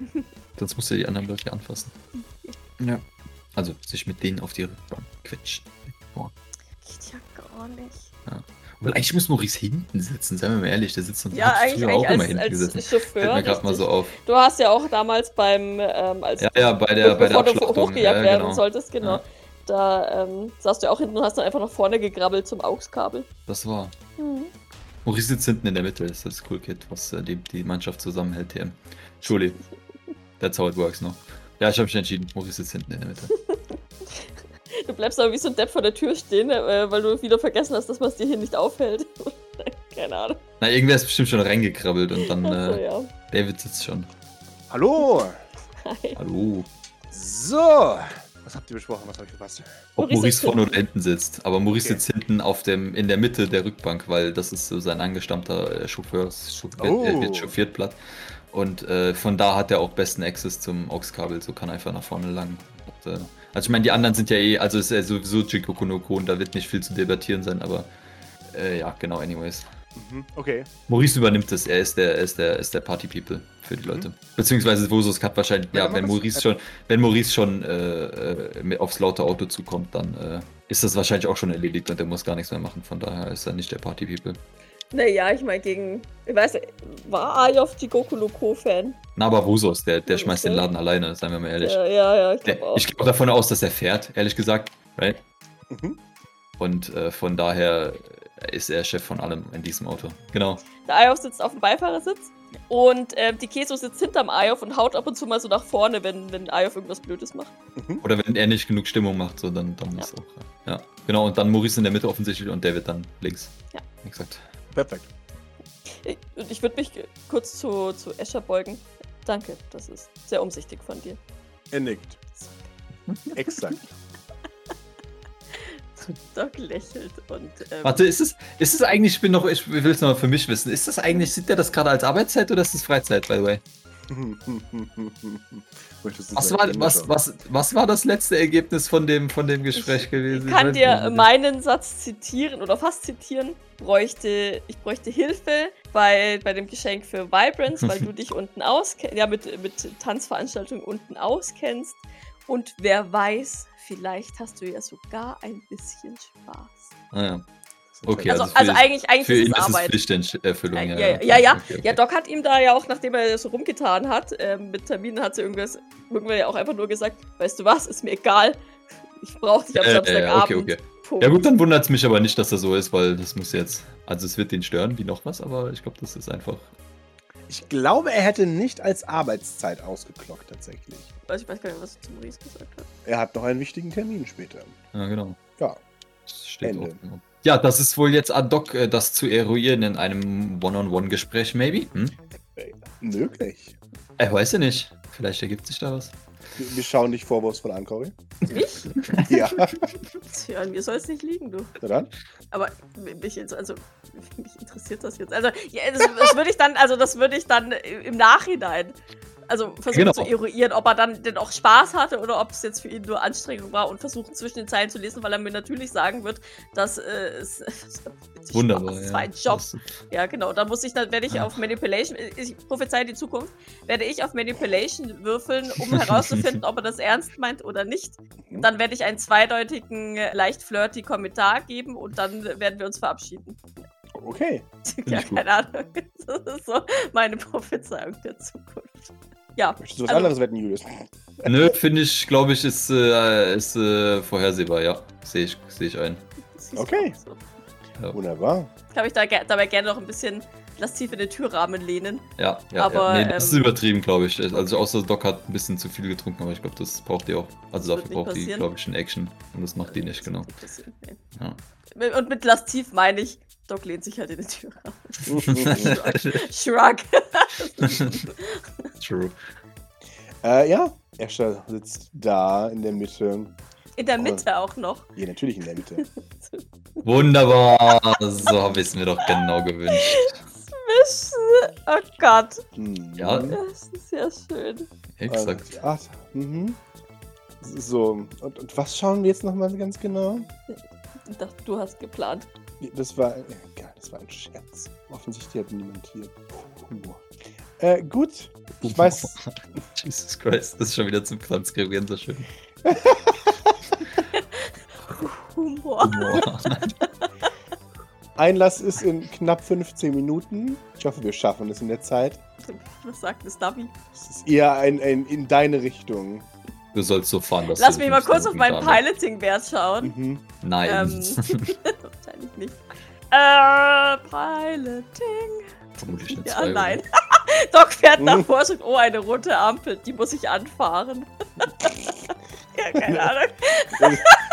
Sonst muss er die anderen Leute anfassen. Ja. Also sich mit denen auf die Rückbank quetschen. Boah. Geht ja gar nicht. Weil eigentlich muss Maurice hinten sitzen, seien wir mal ehrlich. Der sitzt und Ja, eigentlich, eigentlich auch immer als, hinten als gesessen. Chauffeur. Mir gerade mal so auf. Du hast ja auch damals beim, ähm, als Ja, ja, bei der, bei der bevor du hochgejagt ja, werden genau. solltest, genau. Ja. Da ähm, saßt du ja auch hinten und hast dann einfach nach vorne gegrabbelt zum AUX-Kabel. Das war. Mhm. Maurice sitzt hinten in der Mitte, das ist das Cool Kid, was äh, die, die Mannschaft zusammenhält, TM. Entschuldigung. That's how it works, no? Ja, ich habe mich entschieden. Maurice sitzt hinten in der Mitte. Du bleibst aber wie so ein Depp vor der Tür stehen, äh, weil du wieder vergessen hast, dass man es dir hier nicht aufhält. Keine Ahnung. Na, irgendwer ist bestimmt schon reingekrabbelt und dann äh, ja. David sitzt schon. Hallo. Hi. Hallo. So. Was habt ihr besprochen? Was habe ich verpasst? Ob Maurice Maurice vorne oder hinten sitzt. Aber Maurice Okay. sitzt hinten auf dem, in der Mitte der Rückbank, weil das ist so sein angestammter äh, Chauffeur. Chauffiert, Oh. Er wird chauffiert platt. Und äh, von da hat er auch besten Access zum AUX-Kabel, so kann er einfach nach vorne lang. Und, äh, also ich meine, die anderen sind ja eh, also ist ja sowieso Jikoku no Ko und da wird nicht viel zu debattieren sein, aber äh, ja, genau, anyways. Mhm. Okay. Maurice übernimmt es, er ist der, er ist der, ist der Party-People für die Leute. Beziehungsweise Vosos hat wahrscheinlich, Ja, ja, wenn das. Maurice schon, wenn Maurice schon äh, äh, mit aufs laute Auto zukommt, dann äh, ist das wahrscheinlich auch schon erledigt und er muss gar nichts mehr machen. Von daher ist er nicht der Party-People. Naja, ich meine, gegen. Ich weiß, war Ayov Jigoku no Ko-Fan? Na, aber Vosos, der, der schmeißt den okay. Laden alleine, seien wir mal ehrlich. Ja, ja, ja, ich glaube auch. ich gehe davon aus, dass er fährt, ehrlich gesagt. Right? Mhm. Und äh, von daher ist er Chef von allem in diesem Auto. Genau. Der Ayov sitzt auf dem Beifahrersitz und ähm, die Keso sitzt hinterm Ayov und haut ab und zu mal so nach vorne, wenn, wenn Ayov irgendwas Blödes macht. Oder wenn er nicht genug Stimmung macht, so dann, dann ist auch. Ja, genau. Und dann Maurice in der Mitte offensichtlich und David dann links. Ja. Exakt. Perfekt. Ich, und ich würde mich kurz zu, zu Escher beugen. Danke, das ist sehr umsichtig von dir. Er nickt. Exakt. Doc lächelt und. Ähm, Warte, ist es, ist es eigentlich, ich bin noch, ich will es noch für mich wissen, ist das eigentlich, sieht der das gerade als Arbeitszeit oder ist das Freizeit, by the way? Was war, was, was, was war das letzte Ergebnis von dem, von dem Gespräch gewesen? Ich kann dir meinen Satz zitieren oder fast zitieren. Bräuchte, ich bräuchte Hilfe bei, bei dem Geschenk für Vibrance, weil du dich unten auskennst, ja, mit, mit Tanzveranstaltungen unten auskennst. Und wer weiß, vielleicht hast du ja sogar ein bisschen Spaß. Ah, ja. Okay, also, also, also, für, eigentlich, eigentlich für ist ihn es ist es Arbeit. Pflichterfüllung. Ja, Ja, ja, ja. ja. Okay, okay. Ja, Doc hat ihm da ja auch, nachdem er so rumgetan hat, ähm, mit Terminen hat sie irgendwas, irgendwann ja auch einfach nur gesagt, weißt du was, ist mir egal, ich brauche dich am Äh, äh, Samstagabend. okay, okay. Punkt. Ja gut, dann wundert es mich aber nicht, dass das so ist, weil das muss jetzt, also es wird den stören wie noch was, aber ich glaube, das ist einfach, Ich glaube, er hätte nicht als Arbeitszeit ausgeklockt, tatsächlich. Also ich weiß gar nicht, was er zu Maurice gesagt hat. Er hat noch einen wichtigen Termin später. ja genau. Ja. Das steht Ende. auch. Ja, das ist wohl jetzt ad hoc, äh, das zu eruieren in einem One-on-One-Gespräch, maybe? Hm? Äh, möglich. Ich weiß ja nicht. Vielleicht ergibt sich da was. Wir, schauen dich vorwurfsvoll an, Cory. Mich? Ja, Tja, an mir soll es nicht liegen, du. na dann. Aber mich, jetzt- also, mich interessiert das jetzt. Also, ja, das, das würde ich dann, also das würde ich dann im Nachhinein, also versuchen Genau. zu eruieren, ob er dann denn auch Spaß hatte oder ob es jetzt für ihn nur Anstrengung war und versuchen zwischen den Zeilen zu lesen, weil er mir natürlich sagen wird, dass äh, es Wunderbar. Spaß, es ja. war ein Job. Ja, genau. Dann muss ich, dann werde ich Ah. auf Manipulation, ich prophezei die Zukunft, werde ich auf Manipulation würfeln, um herauszufinden, ob er das ernst meint oder nicht. Dann werde ich einen zweideutigen, äh, leicht flirty Kommentar geben und dann werden wir uns verabschieden. Okay. ja, keine Ahnung. Das ist so meine Prophezeiung der Zukunft. Ja, Möchtest du was Also- anderes wetten, Julius? Nö, finde ich, glaube ich, ist, äh, ist äh, vorhersehbar, ja. Sehe ich, seh ich ein. ist Okay. So. Ja. Wunderbar. Ich kann mich da, ge- dabei gerne noch ein bisschen lasziv in den Türrahmen lehnen. Ja, ja, Aber, ja. Nee, das ist ähm, übertrieben, glaube ich. Also außer Doc hat ein bisschen zu viel getrunken, aber ich glaube, das braucht die auch. Also dafür braucht die, glaube ich, schon Action. Und das macht die nicht, genau. Nee. Ja. Und mit lasziv meine ich, Doc lehnt sich halt in den Türrahmen. Shrug. True. äh, ja, Escher sitzt da in der Mitte. In der Mitte auch noch. Ja, natürlich in der Mitte. Wunderbar. So habe ich es mir doch genau gewünscht. Zwischen. Oh Gott. Hm. Ja. Das ist ja schön. Exakt. Äh, ach, mhm. So, und, und was schauen wir jetzt nochmal ganz genau? Ich dachte, du hast geplant. Das war, egal, das war ein Scherz. Offensichtlich hat niemand hier Humor. Äh, gut. Ich weiß, Jesus Christ, das ist schon wieder zum Transkribieren so schön. Humor. Humor. Einlass ist in knapp 15 Minuten. Ich hoffe, wir schaffen es in der Zeit. Was sagt das Navi? Es ist eher ein, ein in deine Richtung. Du sollst so fahren, dass Lass du mich mal 15 kurz auf meinen Piloting-Wert schauen. Mhm. Nein. Ähm, wahrscheinlich nicht. Äh, Piloting. Vermutlich eine Ja, zwei, nein. Doc fährt Mhm. davor und sagt, oh, eine rote Ampel, die muss ich anfahren. ja, keine Ahnung.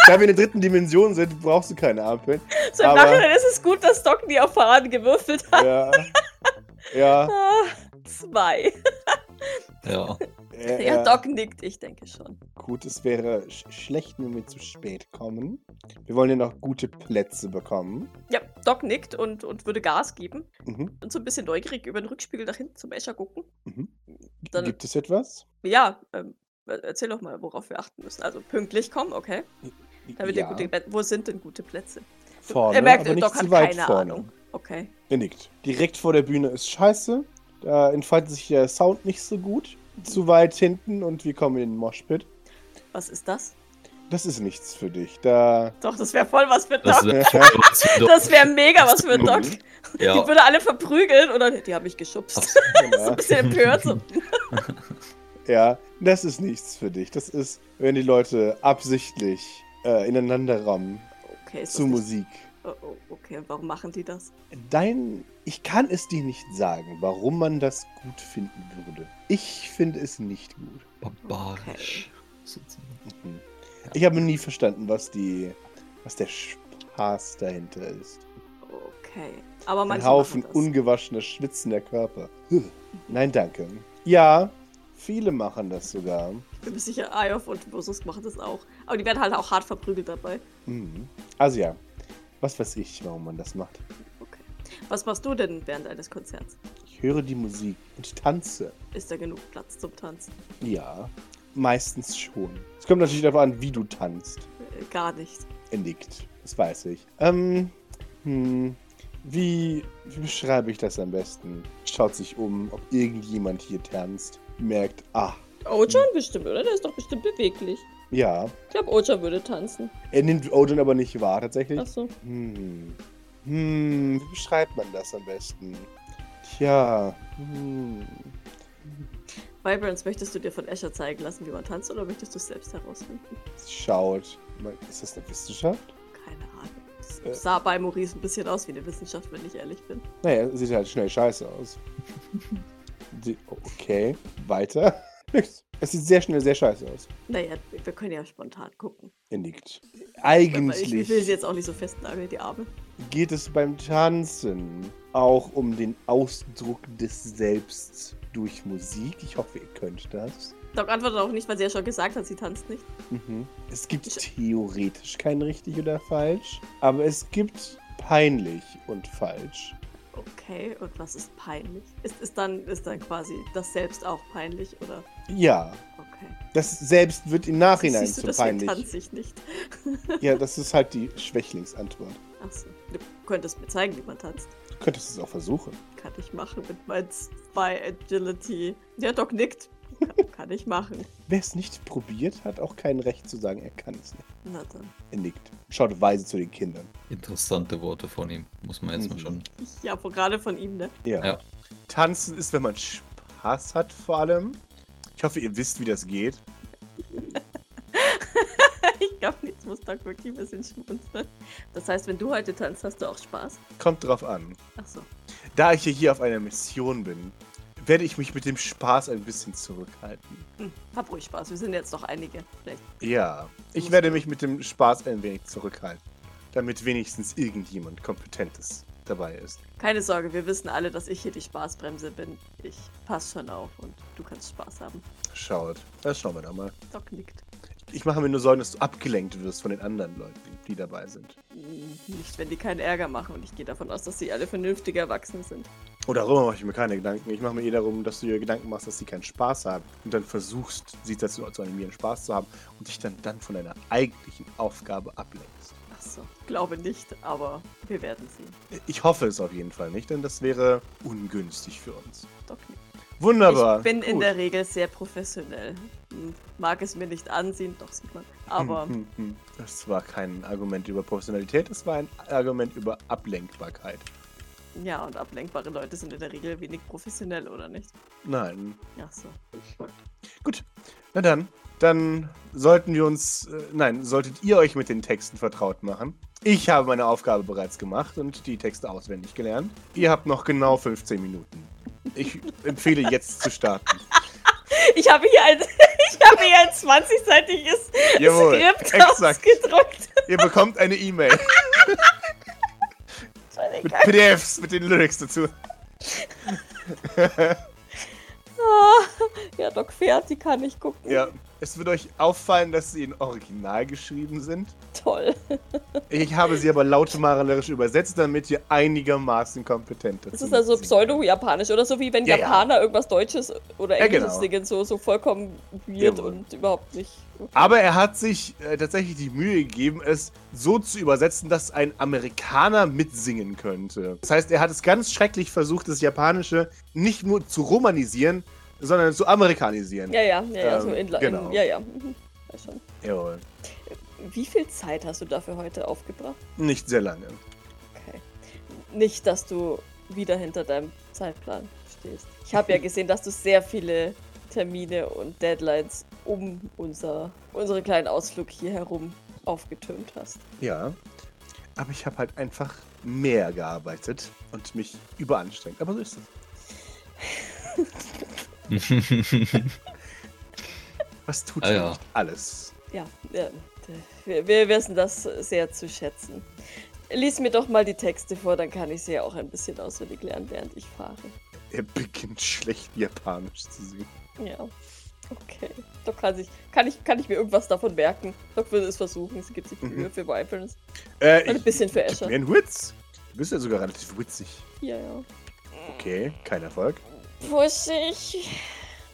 Da wir in der dritten Dimension sind, brauchst du keine Ampeln. So im Aber- Nachhinein ist es gut, dass Doc nie auf Fahren gewürfelt hat. Ja. Ja. Ah, zwei. Ja. Äh, Ja, äh, Doc nickt, ich denke schon. Gut, es wäre sch schlecht, wenn wir zu spät kommen. Wir wollen ja noch gute Plätze bekommen. Ja, Doc nickt und, und würde Gas geben. Mhm. Und so ein bisschen neugierig über den Rückspiegel nach hinten zum Escher gucken. Mhm. Dann- Gibt es etwas? Ja, ähm, erzähl doch mal, worauf wir achten müssen. Also pünktlich kommen, okay. Damit ja, ihr gute. Wo sind denn gute Plätze? vorne, er merkt, aber nicht Doc zu hat weit keine vorne. Ahnung. Okay. Er nickt. Direkt vor der Bühne ist scheiße. Da entfaltet sich der Sound nicht so gut. Zu weit hinten und wir kommen in den Moshpit. Was ist das? Das ist nichts für dich. Da. Doch, das wäre voll was für Das Doc. Das wäre mega was für Doc. Die ja. würde alle verprügeln oder die haben mich geschubst. Absolut. so ein bisschen empört. So. Ja, das ist nichts für dich. Das ist, wenn die Leute absichtlich äh, ineinander rammen Okay, ist zu das nicht, Musik. Oh, oh, okay, warum machen die das? Dein. Ich kann es dir nicht sagen, warum man das gut finden würde. Ich finde es nicht gut. Barbarisch. sozusagen. Mhm. Ich habe nie verstanden, was die. was der Spaß dahinter ist. Okay. Aber Ein Haufen ungewaschener, schwitzender Körper. Nein, danke. Ja, viele machen das sogar. Ich bin mir sicher, Ayof und Versus machen das auch. Aber die werden halt auch hart verprügelt dabei. Mhm. Also ja, was weiß ich, warum man das macht. Okay. Was machst du denn während eines Konzerts? Ich höre die Musik und tanze. Ist da genug Platz zum Tanzen? Ja, meistens schon. Es kommt natürlich darauf an, wie du tanzt. Äh, gar nicht. Er nickt, das weiß ich. Ähm, hm, wie, wie beschreibe ich das am besten? Schaut sich um, ob irgendjemand hier tanzt. Merkt, ah, Ojan bestimmt, oder? Der ist doch bestimmt beweglich. Ja. Ich glaube, Ojan würde tanzen. Er nimmt Odin aber nicht wahr, tatsächlich. Achso. Hm. Hm, wie beschreibt man das am besten? Tja, hm. Vibrance, möchtest du dir von Escher zeigen lassen, wie man tanzt, oder möchtest du es selbst herausfinden? Schaut. Ist das eine Wissenschaft? Keine Ahnung. Es Äh. sah bei Maurice ein bisschen aus wie eine Wissenschaft, wenn ich ehrlich bin. Naja, sieht halt schnell scheiße aus. Die, okay, weiter. Nix. Es sieht sehr schnell sehr scheiße aus. Naja, wir können ja spontan gucken. Er nickt. Aber Ich Eigentlich will sie jetzt auch nicht so festnageln, die Arme. geht es beim Tanzen auch um den Ausdruck des Selbst durch Musik. Ich hoffe, ihr könnt das. Doc antwortet auch nicht, weil sie ja schon gesagt hat, sie tanzt nicht. Mhm. Es gibt theoretisch kein richtig oder falsch, aber es gibt peinlich und falsch. Okay, und was ist peinlich? Ist, ist, dann, ist dann quasi das selbst auch peinlich, oder? Ja, Okay. das selbst wird im Nachhinein Siehst du, zu deswegen peinlich. tanze ich nicht. Ja, das ist halt die Schwächlingsantwort. Achso. Du könntest mir zeigen, wie man tanzt. Du könntest es auch versuchen. Kann ich machen mit meinem Spy Agility. Der Doc nickt. Kann, kann ich machen. Wer es nicht probiert, hat auch kein Recht zu sagen, er kann es nicht. Na dann. Er nickt. Schaut weise zu den Kindern. Interessante Worte von ihm, muss man jetzt mal Mhm. schon. Ja, aber gerade von ihm, ne? Ja. Ja. Tanzen ist, wenn man Spaß hat, vor allem. Ich hoffe, ihr wisst, wie das geht. Ich glaube, jetzt muss Doc wirklich ein bisschen schmunzeln. Das heißt, wenn du heute tanzt, hast du auch Spaß? Kommt drauf an. Achso. Da ich ja hier auf einer Mission bin, werde ich mich mit dem Spaß ein bisschen zurückhalten. Hm, hab ruhig Spaß. Wir sind jetzt noch einige. Vielleicht. Ja, ich werde mich mit dem Spaß ein wenig zurückhalten, damit wenigstens irgendjemand Kompetentes dabei ist. Keine Sorge, wir wissen alle, dass ich hier die Spaßbremse bin. Ich pass schon auf und du kannst Spaß haben. Schaut, das schauen wir doch mal. Doc nickt. Ich mache mir nur Sorgen, dass du abgelenkt wirst von den anderen Leuten, die dabei sind. Hm, Nicht, wenn die keinen Ärger machen und ich gehe davon aus, dass sie alle vernünftige Erwachsene sind. Und darüber mache ich mir keine Gedanken. Ich mache mir eher darum, dass du dir Gedanken machst, dass sie keinen Spaß haben. Und dann versuchst, sie dazu zu animieren, Spaß zu haben und dich dann, dann von deiner eigentlichen Aufgabe ablenkst. Achso, glaube nicht, aber wir werden sehen. Ich hoffe es auf jeden Fall nicht, denn das wäre ungünstig für uns. Doc nickt. Wunderbar. Ich bin in Gut. der Regel sehr professionell. Mag es mir nicht ansehen, doch sieht man. Aber. Das war kein Argument über Professionalität, es war ein Argument über Ablenkbarkeit. Ja, und ablenkbare Leute sind in der Regel wenig professionell, oder nicht? Nein. Ach so. Gut. Na dann. Dann sollten wir uns. Äh, nein, solltet ihr euch mit den Texten vertraut machen. Ich habe meine Aufgabe bereits gemacht und die Texte auswendig gelernt. Ihr habt noch genau 15 Minuten. Ich empfehle jetzt zu starten. Ich habe hier ein, ich habe hier ein 20-seitiges Jawohl, Skript exakt. ausgedruckt. Ihr bekommt eine E-Mail mit. PDFs mit den Lyrics dazu. Ah, Ja, Doc fährt, die kann ich gucken. Ja, es wird euch auffallen, dass sie in Original geschrieben sind. Toll. Ich habe sie aber lautmalerisch übersetzt, damit ihr einigermaßen kompetent Das dazu ist also pseudo-japanisch oder so wie wenn Ja, ja. Japaner irgendwas Deutsches oder Ja, Englisches genau. singen, so, so vollkommen weird Jawohl. und überhaupt nicht. Aber er hat sich äh, tatsächlich die Mühe gegeben, es so zu übersetzen, dass ein Amerikaner mitsingen könnte. Das heißt, er hat es ganz schrecklich versucht, das Japanische nicht nur zu romanisieren, sondern zu amerikanisieren. Ja, ja, ja, ja, so Ähm, in, in genau. Ja, ja. Mhm. Schon. Jawohl. Wie viel Zeit hast du dafür heute aufgebracht? Nicht sehr lange. Okay. Nicht, dass du wieder hinter deinem Zeitplan stehst. Ich habe ja gesehen, dass du sehr viele Termine und Deadlines um unser, unseren kleinen Ausflug hier herum aufgetürmt hast. Ja. Aber ich habe halt einfach mehr gearbeitet und mich überanstrengt. Aber so ist es. Was tut Ah, ja alles? Ja, ja wir, wir wissen das sehr zu schätzen. Lies mir doch mal die Texte vor, dann kann ich sie ja auch ein bisschen auswendig lernen, während ich fahre. Er beginnt schlecht Japanisch zu singen. Ja. Okay. Doch kann, sich, kann, ich, kann ich mir irgendwas davon merken. Doc will es versuchen. Sie gibt sich Mühe Mhm. für Wyverns. Äh, Und ein ich, bisschen für Escher. mir einen Witz. Du bist ja sogar relativ witzig. Ja, ja. Okay, kein Erfolg. Pussig.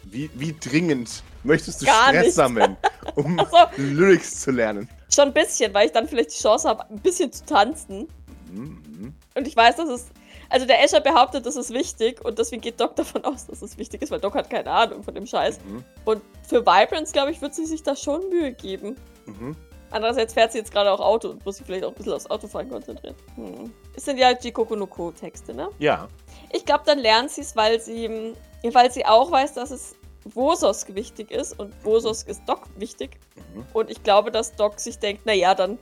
Wie, wie dringend möchtest du Gar Stress nicht. sammeln, um Ach so. Lyrics zu lernen? Schon ein bisschen, weil ich dann vielleicht die Chance habe, ein bisschen zu tanzen. Mhm. Und ich weiß, dass es. Also der Escher behauptet, das ist wichtig und deswegen geht Doc davon aus, dass es wichtig ist, weil Doc hat keine Ahnung von dem Scheiß. Mhm. Und für Vibrance, glaube ich, wird sie sich da schon Mühe geben. Mhm. Andererseits fährt sie jetzt gerade auch Auto und muss sich vielleicht auch ein bisschen aufs Autofahren konzentrieren. Hm. Es sind ja Jikoku no Ko Texte, ne? Ja. Ich glaube, dann lernt sie es, weil sie, weil sie auch weiß, dass es Wososk wichtig ist und Wososk ist Doc wichtig. Mhm. Und ich glaube, dass Doc sich denkt, naja, dann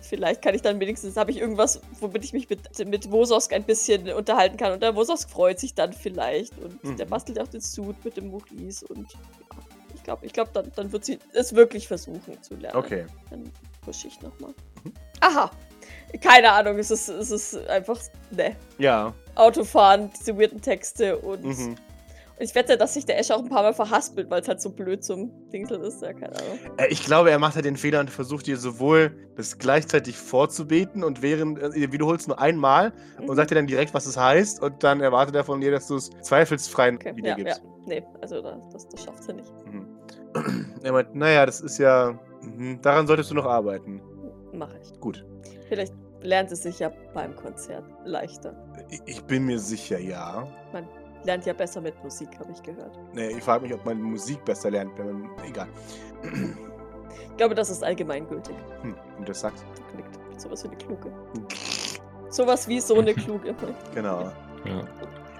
vielleicht kann ich dann wenigstens, habe ich irgendwas, womit ich mich mit, mit Wososk ein bisschen unterhalten kann. Und der Wososk freut sich dann vielleicht. Und Mhm. der bastelt auch den Suit mit dem Maurice. Und ja, glaube, ich glaub, dann, dann wird sie es wirklich versuchen zu lernen. Okay. Dann pushe ich nochmal. Mhm. Aha. Keine Ahnung, es ist, es ist einfach, ne. Ja. Autofahren, diese weirden Texte und, Mhm. Ich wette, dass sich der Ash auch ein paar Mal verhaspelt, weil es halt so blöd zum Dingseln ist. Ja, keine Ahnung. Äh, Ich glaube, er macht halt den Fehler und versucht dir sowohl das gleichzeitig vorzubeten und während, äh, ihr wiederholst nur einmal und Mhm. sagt dir dann direkt, was es heißt und dann erwartet er von dir, dass du es zweifelsfrei Okay, ja, ja. wiedergibst. Nee, also da, das, das schafft sie nicht. Er meint, naja, das ist ja, mhm, daran solltest du noch arbeiten. Mache ich. Gut. Vielleicht lernt es sich ja beim Konzert leichter. Ich- Ich bin mir sicher, ja. Man lernt ja besser mit Musik, habe ich gehört. Nee, ich frage mich, ob man Musik besser lernt, wenn man. Egal. Ich glaube, das ist allgemeingültig. Hm, und das sagt. Klingt sowas wie eine Kluge. Sowas wie so eine Kluge. Genau. Ja.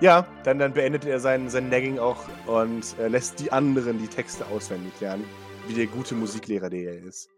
Ja, dann, dann beendet er sein, sein Nagging auch und äh, lässt die anderen die Texte auswendig lernen, wie der gute Musiklehrer, der er ist.